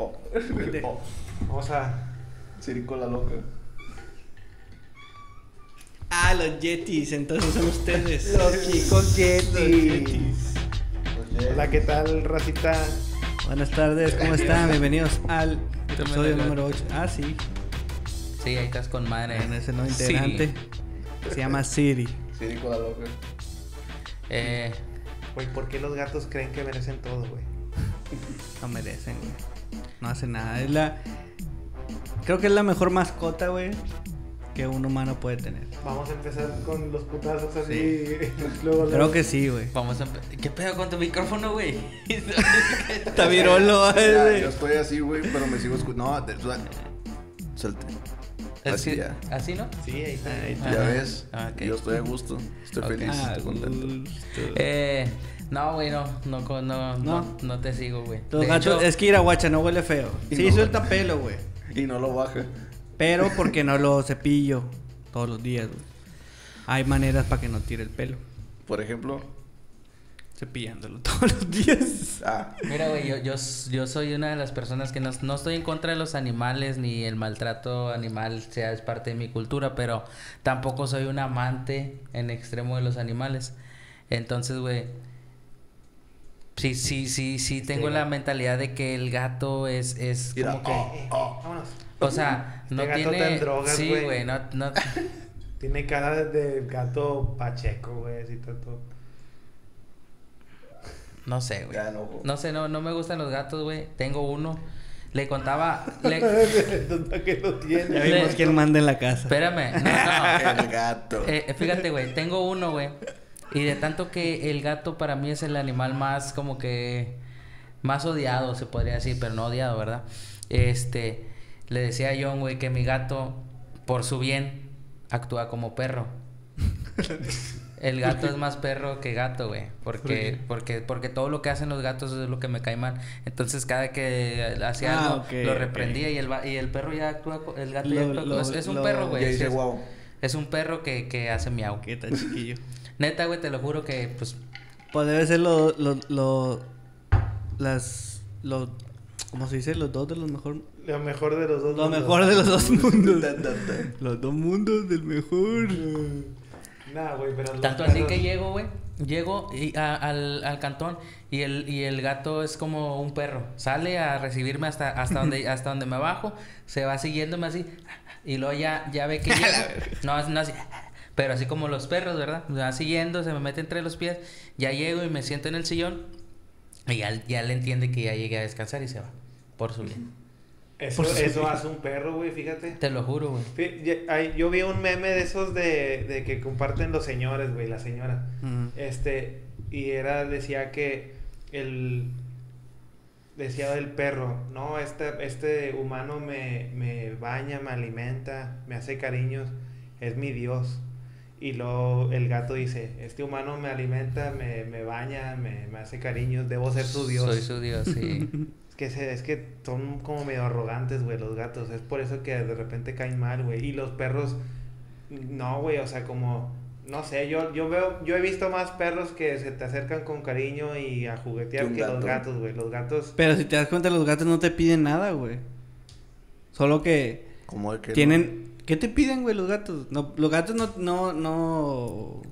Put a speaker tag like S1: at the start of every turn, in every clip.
S1: Oh. Oh.
S2: Vamos a.
S1: Circo la loca.
S3: Ah, los Yetis, entonces son ustedes.
S2: Los chicos
S3: Los. Yetis.
S2: Hola, ¿qué tal, racita?
S3: Buenas tardes, ¿cómo están? Bienvenidos al episodio número 8. Ah, sí,
S4: Sí, ahí estás con madre.
S3: en ese nuevo
S4: Sí.
S3: integrante. Se llama Siri.
S1: Circo la loca.
S4: Eh,
S2: Güey, ¿por qué los gatos creen que merecen todo, güey?
S3: No merecen, güey. No hace nada. Es la. Creo que es la mejor mascota, güey, que un humano puede tener.
S2: Vamos a empezar con los putazos así.
S3: Sí.
S2: luego,
S3: Creo que sí, güey.
S4: vamos a empe- ¿Qué pedo con tu micrófono, güey?
S3: Está virolo,
S1: Ya,
S3: güey.
S1: yo estoy así, güey, pero me sigo escuchando. No, de- suel- suelte.
S4: Es
S1: Así
S4: que-
S1: ya.
S4: ¿Así no?
S2: Sí, ahí está.
S3: Ahí
S4: Ajá.
S1: Ya ves,
S4: Ah, ok.
S1: yo estoy a gusto, estoy feliz,
S3: Ah,
S1: estoy contento.
S3: gusto.
S4: Eh, no, güey, no, no, no, no,
S3: ¿No?
S4: no, te sigo, güey.
S3: Los
S4: De
S3: gatos,
S4: hecho,
S3: es que ir a guacha no huele feo.
S1: Y
S3: Sí,
S1: no.
S3: suelta pelo, güey.
S1: Y no lo baja.
S3: Pero porque no lo cepillo todos los días, güey. Hay maneras para que no tire el pelo.
S1: Por ejemplo,
S3: Cepillándolo todos los días.
S1: ah,
S4: Mira, güey, yo, yo, yo soy una de las personas que no, no estoy en contra de los animales ni el maltrato animal sea es parte de mi cultura, pero tampoco soy un amante en extremo de los animales. Entonces, güey, sí, sí, sí, sí tengo
S2: Sí.
S4: la mentalidad de que el gato es, es
S1: Mira,
S4: como que...
S1: oh.
S2: Vámonos.
S4: O sea, no
S2: Este gato
S4: tiene...
S2: está en drogas,
S4: sí,
S2: güey.
S4: no, no...
S2: Tiene cara de gato pacheco, güey, así todo.
S4: No sé, güey.
S1: Ya, no.
S4: No sé, no, no me gustan los gatos, güey. Tengo uno. Le contaba... le-
S2: ¿Dónde que lo tiene?
S3: Ya vimos quién manda en la casa.
S4: Espérame. No, no.
S1: el gato.
S4: Eh, fíjate, güey, tengo uno, güey. Y de tanto que el gato para mí es el animal más como que más odiado, se podría decir, pero no odiado, ¿verdad? Este, le decía a John, güey, que mi gato, por su bien, actúa como perro. El gato es más perro que gato, güey. Porque, porque, porque todo lo que hacen los gatos es lo que me cae mal. Entonces, cada que hacía
S3: Ah,
S4: algo, lo reprendía y el, y el perro ya actúa, el gato ya actúa,
S3: lo-
S4: es, es un
S3: lo-
S4: perro, güey.
S1: Wow.
S4: Es un perro que, que hace miau.
S3: ¿Qué tal, chiquillo?
S4: Neta, güey, te lo juro que, pues,
S3: Pues debe ser lo, lo, lo, las, los, ¿cómo se dice? Los dos de los mejor,
S2: Lo mejor de los dos.
S3: lo
S2: mundos.
S3: mejor de los dos mundos.
S1: Tan, tan, tan.
S3: Los dos mundos del mejor.
S2: Nah, güey, pero.
S4: tanto así
S2: perros-
S4: que llego, güey. Llego y a- al, al cantón y el, y el gato es como un perro. Sale a recibirme hasta, hasta, donde, hasta donde me bajo, se va siguiéndome así y luego ya, ya ve que llego. No, no así, pero así como los perros, ¿verdad? Me va siguiendo, se me mete entre los pies. Ya llego y me siento en el sillón y ya, ya le entiende que ya llegué a descansar y se va por su bien.
S2: Eso, eso hace un perro, güey, fíjate.
S4: Te lo juro, güey.
S2: Ay, Yo vi un meme de esos de, de que comparten los señores, güey, la señora. Este, y era, decía que el. Decía del perro, no, este, este humano me, me baña, me alimenta, me hace cariños, es mi Dios. Y luego el gato dice, este humano me alimenta, me, me baña, me, me hace cariños, debo ser su Dios.
S4: Soy su Dios, sí.
S2: Es que, se- es que son como medio arrogantes, güey, los gatos. Es por eso que de repente caen mal, güey. Y los perros, no, güey, o sea, como, no sé, yo, yo veo, yo he visto más perros que se te acercan con cariño y a juguetear
S1: Que
S2: que los
S1: gato.
S2: gatos, güey. Los gatos,
S3: Pero si te das cuenta, los gatos no te piden nada, güey. Solo que
S1: Como que
S3: tienen... ¿Qué te piden, güey, los gatos? No, los gatos no, no, no... O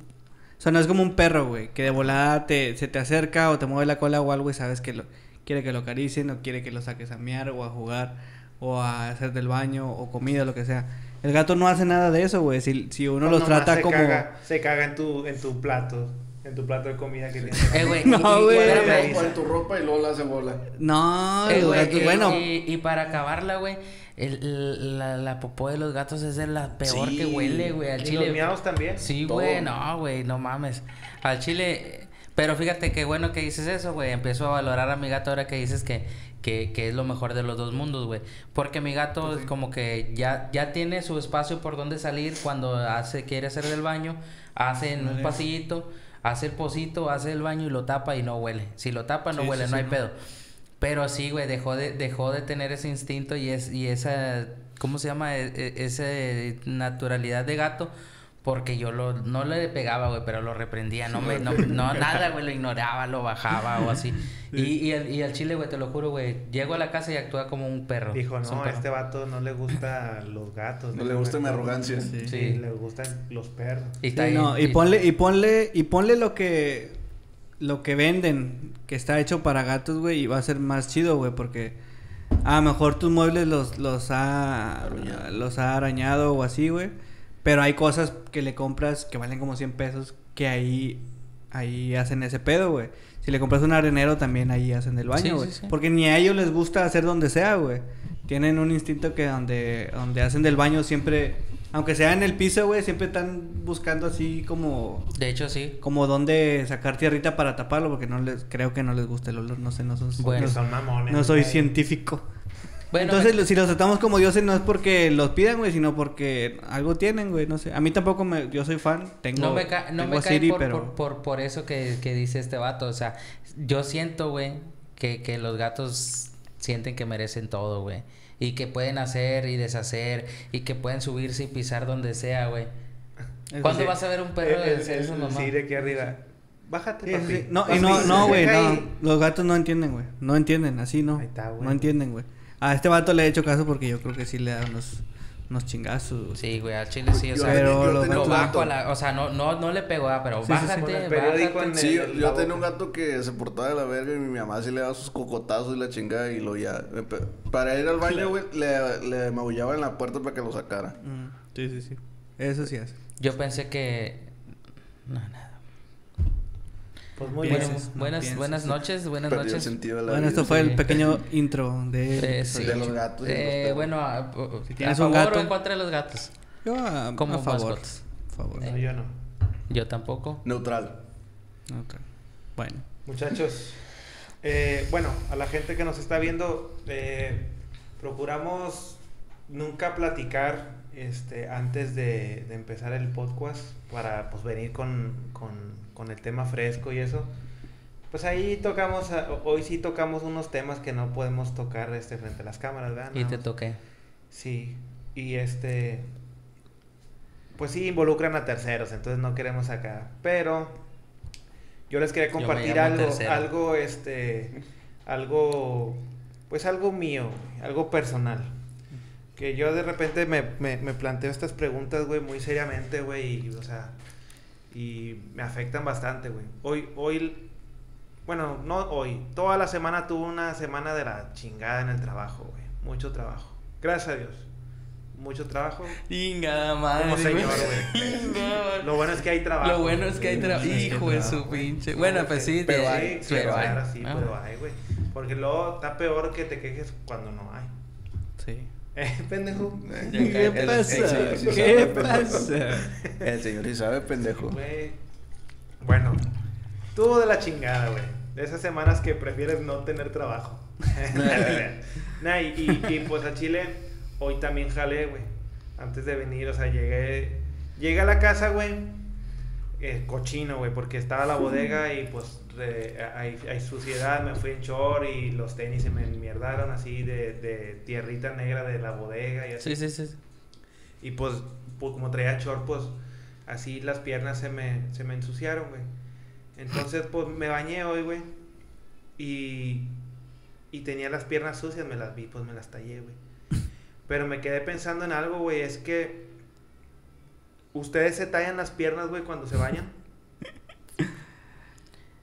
S3: sea, no es como un perro, güey, que de volada te, se te acerca o te mueve la cola o algo y sabes que lo, quiere que lo acaricien o quiere que lo saques a mear o a jugar o a hacer del baño o comida, lo que sea. El gato no hace nada de eso, güey. Si, si uno los trata
S2: se
S3: como...
S2: Caga, se caga en tu, en tu plato, en tu plato de comida que tienes.
S4: Eh, güey.
S3: No,
S4: y- y-
S3: güey.
S1: En tu ropa y luego la hace bola.
S3: No,
S4: Eh, güey,
S3: bueno...
S4: Y, y para acabarla, güey, el- el- la, la popó de los gatos es de la peor
S1: Sí.
S4: que huele, güey. Al
S2: Y
S4: chile.
S2: los miados también.
S4: Sí,
S1: Todo.
S4: güey, no, güey, no mames. Al chile. Pero fíjate qué bueno que dices eso, güey. Empiezo a valorar a mi gato ahora que dices que, que, que es lo mejor de los dos mundos, güey. Porque mi gato
S1: Pues
S4: es como que ya, ya tiene su espacio por donde salir cuando hace, quiere hacer del baño, hace en un pasillito, hace el pocito, hace el baño y lo tapa y no huele. Si lo tapa no
S3: Sí,
S4: huele,
S3: sí,
S4: no hay
S3: no.
S4: pedo. Pero sí, güey, dejó de, dejó de tener ese instinto y, es, y esa, ¿cómo se llama? E- e- esa naturalidad de gato Porque yo lo, no le pegaba, güey, pero lo reprendía. No me, no, no nada, güey, lo ignoraba, lo bajaba o así. Y, y, el, y el chile, güey, te lo juro, güey. Llego a la casa y actúa como un perro.
S2: Dijo, no, a
S4: perro.
S2: este vato no le gustan los gatos.
S1: No le gusta mi arrogancia.
S2: Sí,
S4: Sí.
S2: le gustan los perros.
S4: Y
S3: Sí,
S4: está ahí-
S3: no, y ponle, y ponle, y ponle lo que lo que venden, que está hecho para gatos, güey, y va a ser más chido, güey, porque a lo mejor tus muebles los, los ha
S1: Arañado.
S3: los ha arañado o así, güey. Pero hay cosas que le compras que valen como 100 pesos que ahí ahí hacen ese pedo, güey. Si le compras un arenero también ahí hacen el
S4: Sí,
S3: baño, güey.
S4: sí, sí.
S3: Porque ni a ellos les gusta hacer donde sea, güey. Tienen un instinto que donde donde hacen del baño siempre aunque sea en el piso, güey, siempre están buscando así como
S4: De hecho, sí.
S3: como dónde sacar tierrita para taparlo porque no les creo que no les gusta el olor, no sé, no son
S4: Bueno.
S2: Que
S3: no,
S2: son mamones.
S3: no soy
S2: güey.
S3: científico.
S4: Bueno,
S3: Entonces,
S4: me-
S3: si los tratamos como dioses no es porque los pidan, güey, sino porque algo tienen, güey, no sé. A mí tampoco me yo soy fan, tengo
S4: no me, ca- no
S3: tengo
S4: me
S3: Siri,
S4: por,
S3: pero
S4: por, por, por eso que, que dice este vato. O sea, yo siento, güey, que, que los gatos sienten que merecen todo, güey. Y que pueden hacer y deshacer. Y que pueden subirse y pisar donde sea, güey. ¿Cuándo
S3: sí.
S4: vas a ver un perro
S2: El,
S4: de
S2: el,
S4: esa mamá?
S2: sí, de aquí arriba. Bájate,
S3: Sí, sí,
S2: papi.
S3: sí. No, y no, no, güey, no. Los gatos no entienden, güey. No entienden, así no.
S2: Ahí está, güey.
S3: No entienden, güey. A este vato le he hecho caso porque yo creo que sí le da unos, unos chingazos.
S4: Sí, güey, al chile sí, o sea,
S3: Pero
S1: yo
S3: los
S1: tenía
S4: lo
S1: un
S3: gatos-
S4: bajo
S1: gato.
S4: a la, o sea, no, no, no le pegó, ah, pero
S3: Sí, sí, sí.
S4: bájate, bájate.
S2: en
S1: Sí, yo,
S2: el-
S1: yo
S2: la
S1: tenía un gato que se portaba de la verga y mi mamá sí le daba sus cocotazos y la chingada y lo ya... Para ir al baño, güey, le, le maullaba en la puerta para que lo sacara.
S3: Mm, sí, sí, sí. Eso sí hace.
S4: Yo pensé que... No, nada.
S2: Pues muy bien.
S3: no
S4: buenas,
S3: pienses.
S4: buenas noches, buenas noches.
S1: sentido de la
S3: Bueno,
S1: vida.
S3: esto fue
S4: sí.
S3: el pequeño intro de...
S4: Eh, sí.
S1: De los gatos y de los
S4: Eh, bueno, a,
S3: Si
S4: a
S3: tienes un
S4: favor
S3: gato-
S4: o en contra de los gatos.
S3: Yo a,
S4: Como
S3: a favor.
S4: mascotas.
S3: favor.
S2: No, yo no.
S4: Yo tampoco.
S1: Neutral.
S3: No, tra- Bueno.
S2: Muchachos, eh, bueno, a la gente que nos está viendo, eh, procuramos nunca platicar este, antes de, de empezar el podcast para pues, venir con, con, con el tema fresco y eso. Pues ahí tocamos, a- hoy sí tocamos unos temas que no podemos tocar este, frente a las cámaras, ¿verdad?
S4: Y te
S2: más.
S4: toqué.
S2: Sí, y este, pues sí involucran a terceros, entonces no queremos acá. Pero yo les quería compartir algo,
S4: tercero.
S2: algo, este, algo, pues algo mío, algo personal. Que yo de repente me, me, me planteo estas preguntas, güey, muy seriamente, güey, y, o sea, y me afectan bastante, güey. Hoy, hoy, bueno, no hoy, toda la semana tuve una semana de la chingada en el trabajo, güey. Mucho trabajo. Gracias a Dios. Mucho trabajo.
S4: Ingada madre.
S2: Como señor,
S4: güey.
S2: Lo bueno es que hay trabajo.
S4: Lo bueno es que hay trabajo. Hijo de su pinche.
S2: No,
S4: Bueno, pues sí,
S1: pero hay,
S2: Sí,
S4: pero hay.
S2: claro, sí,
S4: Ah,
S2: pero hay, güey. Porque luego está peor que te quejes cuando no hay.
S3: Sí.
S2: Eh, pendejo.
S3: ¿Qué
S1: el-
S3: pasa?
S1: el
S3: ¿Qué pasa?
S1: El señor sí sabe, pendejo.
S2: Güey. Bueno, tuvo de la chingada, güey. De esas semanas que prefieres no tener trabajo. nah, y, y, y, pues a Chile, hoy también jalé, güey. Antes de venir, o sea, llegué. Llegué a la casa, güey. Eh, cochino, güey, porque estaba la bodega y pues hay, hay suciedad. Me fui en short y los tenis se me enmierdaron así de, de tierrita negra de la bodega y así.
S4: Sí, sí, sí.
S2: Y pues, pues, como traía short, pues así las piernas se me, se me ensuciaron, güey. Entonces, pues me bañé hoy, güey. Y, y tenía las piernas sucias, me las vi, pues me las tallé, güey. Pero me quedé pensando en algo, güey, es que ustedes se tallan las piernas, güey, cuando se bañan.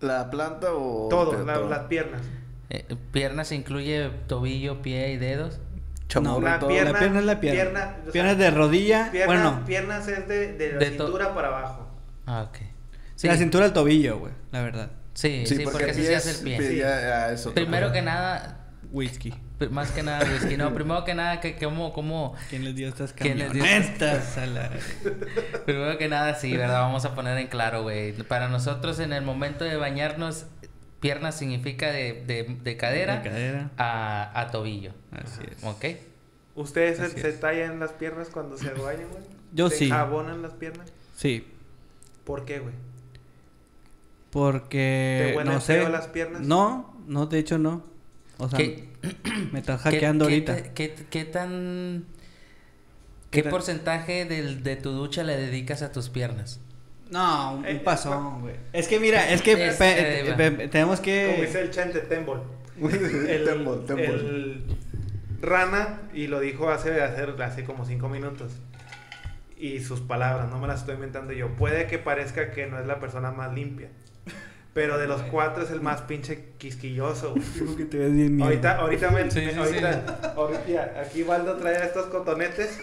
S1: ¿La planta o...?
S2: Todo, la- las piernas.
S4: Eh, piernas incluye tobillo, pie y dedos.
S1: Chamorro
S3: No,
S2: la
S1: todo.
S2: pierna-
S3: la pierna es la pierna.
S2: pierna, o sea,
S3: Piernas de rodilla.
S2: Piernas,
S3: bueno,
S2: piernas es de, de la
S4: De
S2: cintura para abajo.
S4: Ah, ok.
S3: de la cintura al tobillo, güey, la verdad.
S4: Sí, sí, porque, así se hace
S1: es-
S4: el pie.
S1: pie ya- ya es otra
S4: Primero que nada,
S3: Whisky.
S4: Más que nada whisky. No, primero que nada, que cómo, cómo...
S3: ¿Quién les dio estas
S4: ¿Quién les dio estas-
S3: camionetas a la...
S4: Primero que nada, sí, ¿verdad? Vamos a poner en claro, güey. Para nosotros, en el momento de bañarnos, pierna significa de, de, de cadera,
S3: De cadera.
S4: A, a tobillo.
S3: Así es.
S4: ¿Ok?
S2: ¿Ustedes se,
S3: Así
S2: se
S3: es.
S2: tallan las piernas cuando se bañan, güey?
S3: Yo
S2: ¿Se
S3: sí.
S2: jabonan las piernas?
S3: Sí,
S2: ¿Por qué, güey?
S3: porque...
S2: ¿Te
S3: no sé.
S2: las piernas?
S3: No, no, de hecho no. O sea,
S4: ¿Qué,
S3: me estás
S4: qué-
S3: hackeando
S4: qué
S3: ahorita.
S4: qué, qué tan... ¿Qué porcentaje del, de tu ducha le dedicas a tus piernas?
S3: No, un,
S2: Eh,
S3: un pasón, güey. Es que mira, es que
S4: Es-
S3: pe-
S4: eh,
S3: pe- pe- tenemos
S2: Como
S3: que...
S2: dice el Chente Tembol. El,
S1: Tembol, Tembol.
S2: el Rana, y lo dijo hace, hace, hace como cinco minutos. Y sus palabras, no me las estoy inventando yo. Puede que parezca que no es la persona más limpia. Pero de los cuatro es el más pinche quisquilloso, güey.
S3: Digo que te ves bien.
S2: Ahorita, ahorita me,
S4: Sí,
S2: me-
S4: sí,
S2: ahorita, ahorita, aquí Waldo trae estos cotonetes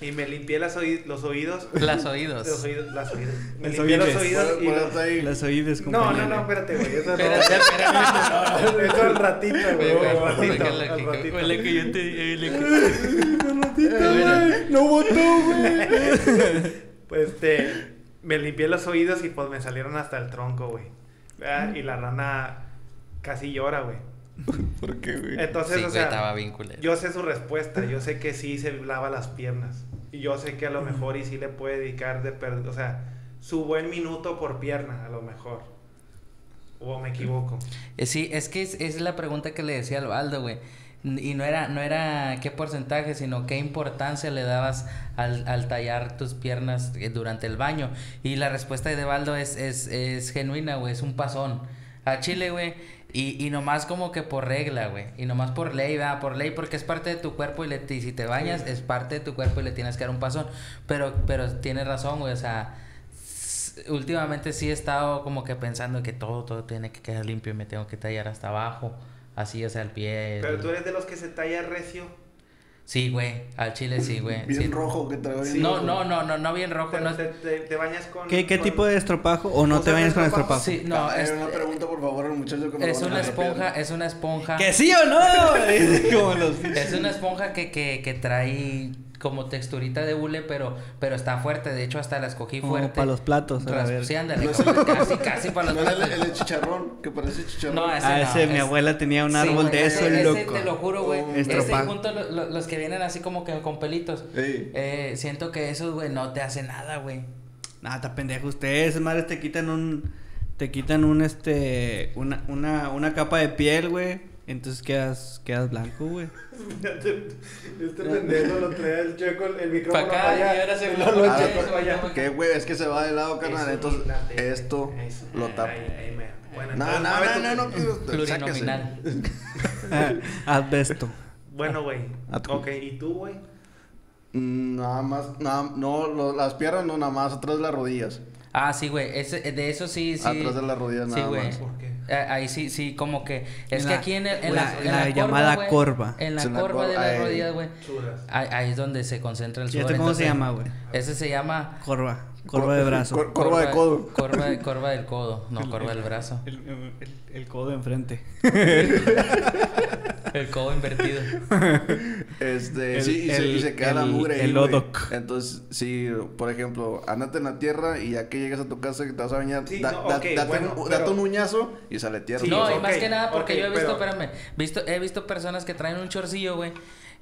S2: y me limpié las oí- los oídos.
S4: Las oídos.
S2: Los oídos, las oídos. Me
S3: Los
S2: limpié los
S3: oídos.
S2: oídos y
S1: Por-
S2: los-
S1: ahí.
S3: Las oídas,
S2: No, no, no, espérate, güey. Eso no.
S4: Espérate, espérate.
S2: Eso al ratito, güey.
S4: Güey,
S2: Al
S4: güey,
S2: ratito, al ratito.
S4: huele que yo te- eh, le- Bueno.
S3: No votó, güey.
S2: Pues este, me limpié los oídos y pues me salieron hasta el tronco, güey. ¿Verdad? Y la rana casi llora, güey.
S1: ¿Por qué, güey?
S2: Entonces,
S4: Sí,
S2: o
S4: estaba
S2: sea, yo sé su respuesta. Yo sé que sí se lava las piernas. Y yo sé que a lo mejor y sí le puede dedicar de per- o sea, su buen minuto por pierna, a lo mejor. O me equivoco.
S4: Eh, Sí, es que es, es la pregunta que le decía al Baldo, güey. Y no era, no era qué porcentaje, sino qué importancia le dabas al, al tallar tus piernas eh, durante el baño. Y la respuesta de Baldo es, es, es genuina, güey, es un pasón. A Chile, güey. Y, y nomás como que por regla, güey. Y nomás por ley, ¿verdad? Por ley, porque es parte de tu cuerpo y, le, y si te bañas, es parte de tu cuerpo y le tienes que dar un pasón. Pero, pero tienes razón, güey, o sea últimamente sí he estado como que pensando que todo, todo tiene que quedar limpio y me tengo que tallar hasta abajo. Así, o sea, el pie.
S2: Pero
S4: el-
S2: tú eres de los que se talla recio.
S4: Sí, güey. Al chile sí, güey.
S1: Bien
S4: sí.
S1: rojo que traigo bien
S4: No,
S1: rojo.
S4: no, no, no, no bien rojo. No,
S2: te, te- te bañas con.
S3: ¿Qué, qué
S2: con-
S3: tipo de estropajo? ¿O no
S2: ¿Usas
S3: te bañas con
S2: estropajo?
S4: sí, no,
S1: Ah,
S4: es,
S1: una pregunta, por favor, al muchacho que me
S4: es una esponja, es una esponja.
S3: ¿Que sí o no? Como los...
S4: Es una esponja que, que, que trae como texturita de hule, pero, pero está fuerte. De hecho, hasta la escogí
S3: Como
S4: fuerte.
S3: para los platos, a ver.
S4: Sí, ándale.
S1: No
S4: como- casi, casi para los
S1: No,
S4: platos.
S1: el chicharrón, que parece chicharrón.
S4: No, ese
S3: Ah,
S4: no,
S3: ese, mi
S4: es-
S3: abuela tenía un árbol de eso,
S4: ese, ese
S3: loco.
S4: te lo juro, güey.
S1: Oh,
S4: ese junto lo- lo- los que vienen así como que con pelitos. Eh, siento que esos, güey, no te hacen nada, güey.
S3: Nada, está pendejo. Ustedes, madres, te quitan un... Te quitan un, este... Una, una, una capa de piel, güey. Entonces quedas, quedas blanco, güey.
S2: Este pendejo lo trae el checo, el micrófono
S4: Pa' acá,
S2: para allá.
S4: y ahora se lo-
S1: Ah,
S2: checo.
S1: ¿Qué, güey? Es que se va de lado, carnal.
S2: Eso,
S1: Entonces, esto
S2: Eso.
S1: lo tapa.
S2: Bueno,
S1: No, no, no, no, no, quiero-
S4: Plurinominal.
S3: Asbesto.
S2: Bueno, güey.
S1: A tu-
S2: Ok, ¿y tú, güey?
S1: Mm, Nada más, nada, no, lo- las piernas no, nada más atrás de las rodillas.
S4: Ah, sí, güey. ese- De eso sí, sí.
S1: Atrás de las rodillas
S4: Sí,
S1: nada
S4: güey.
S1: más.
S2: ¿Por qué?
S4: Eh, Ahí sí, sí, como que. Es
S3: En
S4: que
S3: la-
S4: aquí en, el, en
S3: la-
S4: la, en
S3: la
S4: la
S3: llamada
S4: güey,
S3: corva.
S4: En la
S1: la
S4: corva de
S1: corva,
S4: las
S1: ahí.
S4: rodillas, güey. Ahí, ahí es donde se concentra el
S3: ¿Y
S4: sudor.
S3: esto cómo se
S4: entonces,
S3: llama, güey?
S4: Ese se llama.
S3: Corva. Corva de brazo.
S1: Cor- corva de codo.
S4: Corva, de- corva del codo. No, corva del brazo.
S3: El, el- el codo enfrente.
S4: El codo invertido.
S1: Este,
S3: El-
S1: sí, y, se, y
S3: el-
S1: se queda la
S3: el-
S1: mugre
S3: el odoc.
S1: Entonces, sí, por ejemplo, ándate en la tierra y ya que llegas a tu casa que te vas a bañar,
S2: Sí,
S1: da-
S2: no,
S1: da- date,
S2: bueno,
S1: un,
S2: pero-
S1: date un uñazo y sale tierra.
S2: Sí,
S4: no, y más que nada porque
S2: ok,
S4: yo he visto,
S2: pero-
S4: espérame, visto, he visto personas que traen un chorcillo, güey.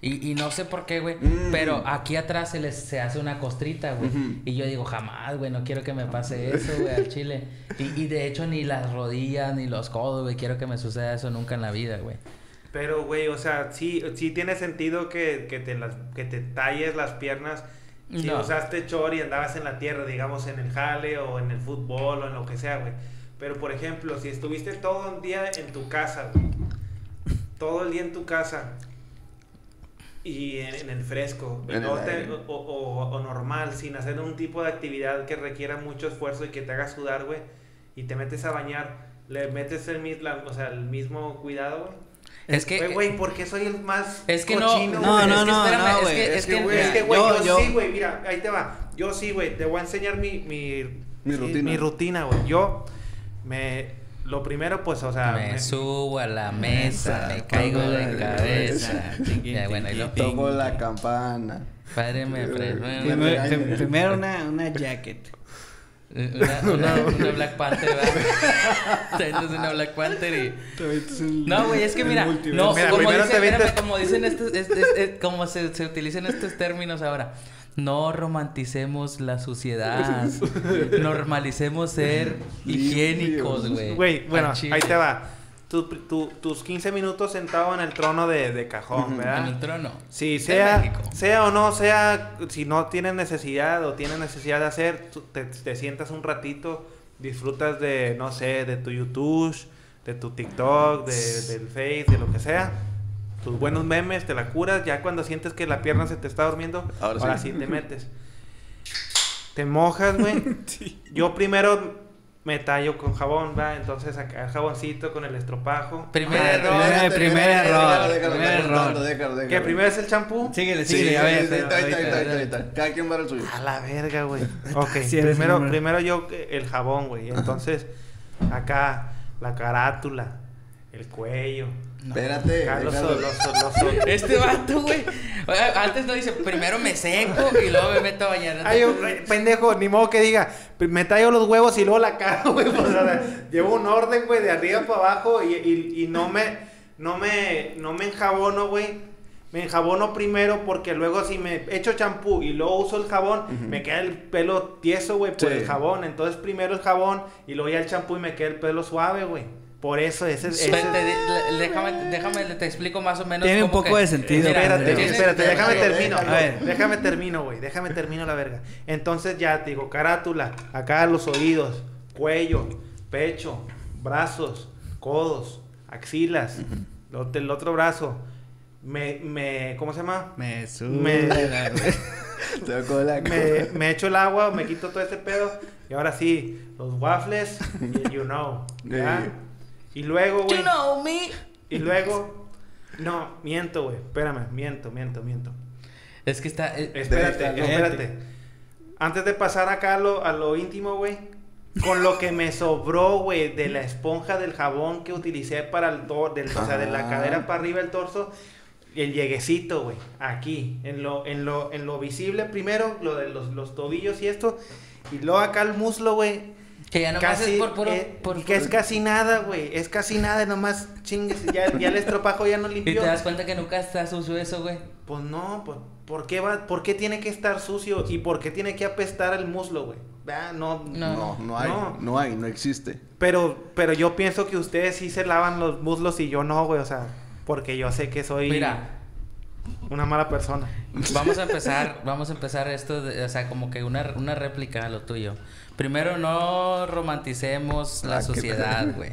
S4: Y, y no sé por qué, güey.
S1: Mm.
S4: Pero aquí atrás se les se hace una costrita, güey. Y yo digo, jamás, güey, no quiero que me pase eso, güey, al chile. Y, y de hecho, ni las rodillas, ni los codos, güey, quiero que me suceda eso nunca en la vida, güey.
S2: Pero, güey, o sea, sí, sí tiene sentido que, que, te las, que te talles las piernas. Si
S4: No.
S2: usaste chor y andabas en la tierra, digamos, en el jale o en el fútbol o en lo que sea, güey. Pero, por ejemplo, si estuviste todo el día en tu casa, güey. Todo el día en tu casa. Y en, en el fresco.
S1: En el
S2: te- o, o- o normal, sin hacer un tipo de actividad que requiera mucho esfuerzo y que te haga sudar, güey. Y te metes a bañar. Le metes el, la- o sea, el mismo cuidado, güey.
S4: Es que...
S2: Güey, ¿por qué soy el más
S4: Es que no-
S2: cochino,
S3: No,
S2: güey?
S3: no,
S4: es que
S3: no,
S4: espérame,
S3: no,
S4: es
S3: güey.
S4: que-
S1: Es
S4: es
S1: que,
S4: que...
S1: güey,
S2: Es que, güey,
S3: Yo-
S2: yo,
S3: yo-
S2: sí, güey, mira, ahí te va. Yo sí, güey, te voy a enseñar mi... Mi,
S1: Mi
S2: sí,
S1: rutina.
S2: Mi rutina, güey. Yo me... Lo primero, pues, o sea...
S4: me,
S2: me-
S4: subo a la mesa, me
S1: Mesa,
S4: caigo
S1: pongo
S4: de
S1: la
S4: cabeza.
S3: Tiqui,
S4: Ya, bueno, y lo...
S1: Toco la campana.
S4: Padre me
S1: Me
S3: Primero, primero una, una jacket.
S4: Una, una, una Black Panther, ¿verdad? Te avientas una Black Panther y... No, güey, es que mira, no,
S2: Mira,
S4: como,
S2: primero
S4: dice-
S2: te
S4: espérame, como dicen estos, es- es- es- como se, se utilizan estos términos ahora, no romanticemos la suciedad, normalicemos ser higiénicos, güey.
S2: Güey, bueno, ahí te va. tu- tu- tus 15 minutos sentado en el trono de, de cajón,
S4: En
S2: ¿verdad?
S4: el trono.
S2: Sí, sea, sea o no sea, si no tienes necesidad o tienes necesidad de hacer, te, te sientas un ratito, disfrutas de, no sé, de tu YouTube, de tu TikTok, de, del Face, de lo que sea. Tus buenos memes, te la curas. Ya cuando sientes que la pierna se te está durmiendo,
S1: Ahora
S2: ahora,
S1: sí.
S2: sí. te metes. Te mojas, güey. Yo primero me tallo con jabón, ¿va? Entonces acá el jaboncito con el estropajo.
S4: Primer
S2: Ah,
S4: error.
S3: primer- primer error,
S1: déjalo,
S3: primer
S1: déjalo,
S3: error.
S1: déjalo, déjalo.
S2: ¿Que primero es el champú?
S3: Síguele,
S1: Sí,
S3: síguele, a ver.
S1: sí, está. Cada quien va al suyo.
S2: A la verga, güey. Ok,
S3: Sí eres
S2: primero, primero yo el jabón, güey. Entonces, acá la carátula, el cuello.
S1: Espérate.
S2: Acá los,
S1: déjalo.
S2: los- los-
S4: Este vato, güey. Antes no dice, primero me seco y luego me meto a bañar.
S2: Ay, yo, pendejo, ni modo que diga, me tallo los huevos y luego la cara, güey. Pues, o sea, llevo un orden, güey, de arriba para abajo y, y- y no me, no me, no me enjabono, güey. Me enjabono primero porque luego si me echo champú y luego uso el jabón, me queda el pelo tieso, güey, por
S1: Sí.
S2: el jabón. Entonces primero el jabón y luego ya el champú y me queda el pelo suave, güey. Por eso ese es...
S4: Espérate, déjame, déjame, te explico más o menos.
S3: Tiene un poco
S4: que-
S3: de sentido,
S2: Espérate,
S4: tiene-
S2: espérate, déjame termino.
S3: A ver.
S2: Déjame termino, güey. Déjame termino la verga. Entonces ya te digo, carátula, acá los oídos, cuello, pecho, brazos, codos, axilas, el otro brazo. Me, me, ¿cómo se llama?
S3: Me
S2: Me-
S1: con la
S2: Me, me echo el agua, me quito todo este pedo. Y ahora sí, los waffles you know. ¿ya? Y luego, güey.
S4: You know me.
S2: Y luego. No, miento, güey. Espérame, miento, miento, miento.
S4: Es que está. eh,
S2: Espérate, espérate. Antes de pasar acá a lo, a lo íntimo, güey. Con lo que me sobró, güey, de la esponja del jabón que utilicé para el torso, o sea, de la
S1: Ah.
S2: cadera para arriba el torso, el lleguecito, güey, aquí, en lo, en lo, en lo visible primero, lo de los, los tobillos y esto, y luego acá el muslo, güey,
S4: que ya nomás
S2: casi,
S4: es por puro.
S2: eh,
S4: por-
S2: que es casi nada, güey, es casi nada, nomás chingues, ya, ya el estropajo ya no
S4: y
S2: limpió.
S4: te das cuenta que nunca está sucio eso, güey.
S2: Pues no, pues, ¿por qué va, por qué tiene que estar sucio y por qué tiene que apestar el muslo, güey? Ah, no,
S4: No.
S1: No, no hay,
S2: No.
S1: no hay, no existe.
S2: Pero, pero yo pienso que ustedes sí se lavan los muslos y yo no, güey, o sea, porque yo sé que soy
S4: Mira,
S2: una mala persona.
S4: vamos a empezar, vamos a empezar esto, de- o sea, como que una, una réplica a lo tuyo. Primero, no romanticemos la
S1: Ah,
S4: sociedad, güey.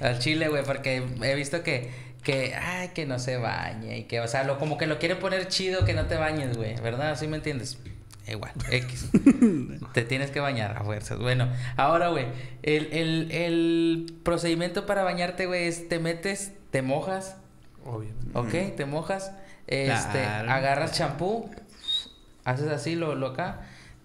S4: Al chile, güey, porque he visto que, que, ay, que no se bañe y que, o sea, lo, como que lo quiere poner chido que no te bañes, güey, ¿verdad? ¿Sí me entiendes? Igual, X. te tienes que bañar a fuerzas. Bueno, ahora, güey, el, el, el procedimiento para bañarte, güey, es te metes, te mojas,
S2: Obviamente.
S4: ¿ok? Te mojas, este,
S3: Claro.
S4: agarras champú, haces así lo, lo acá,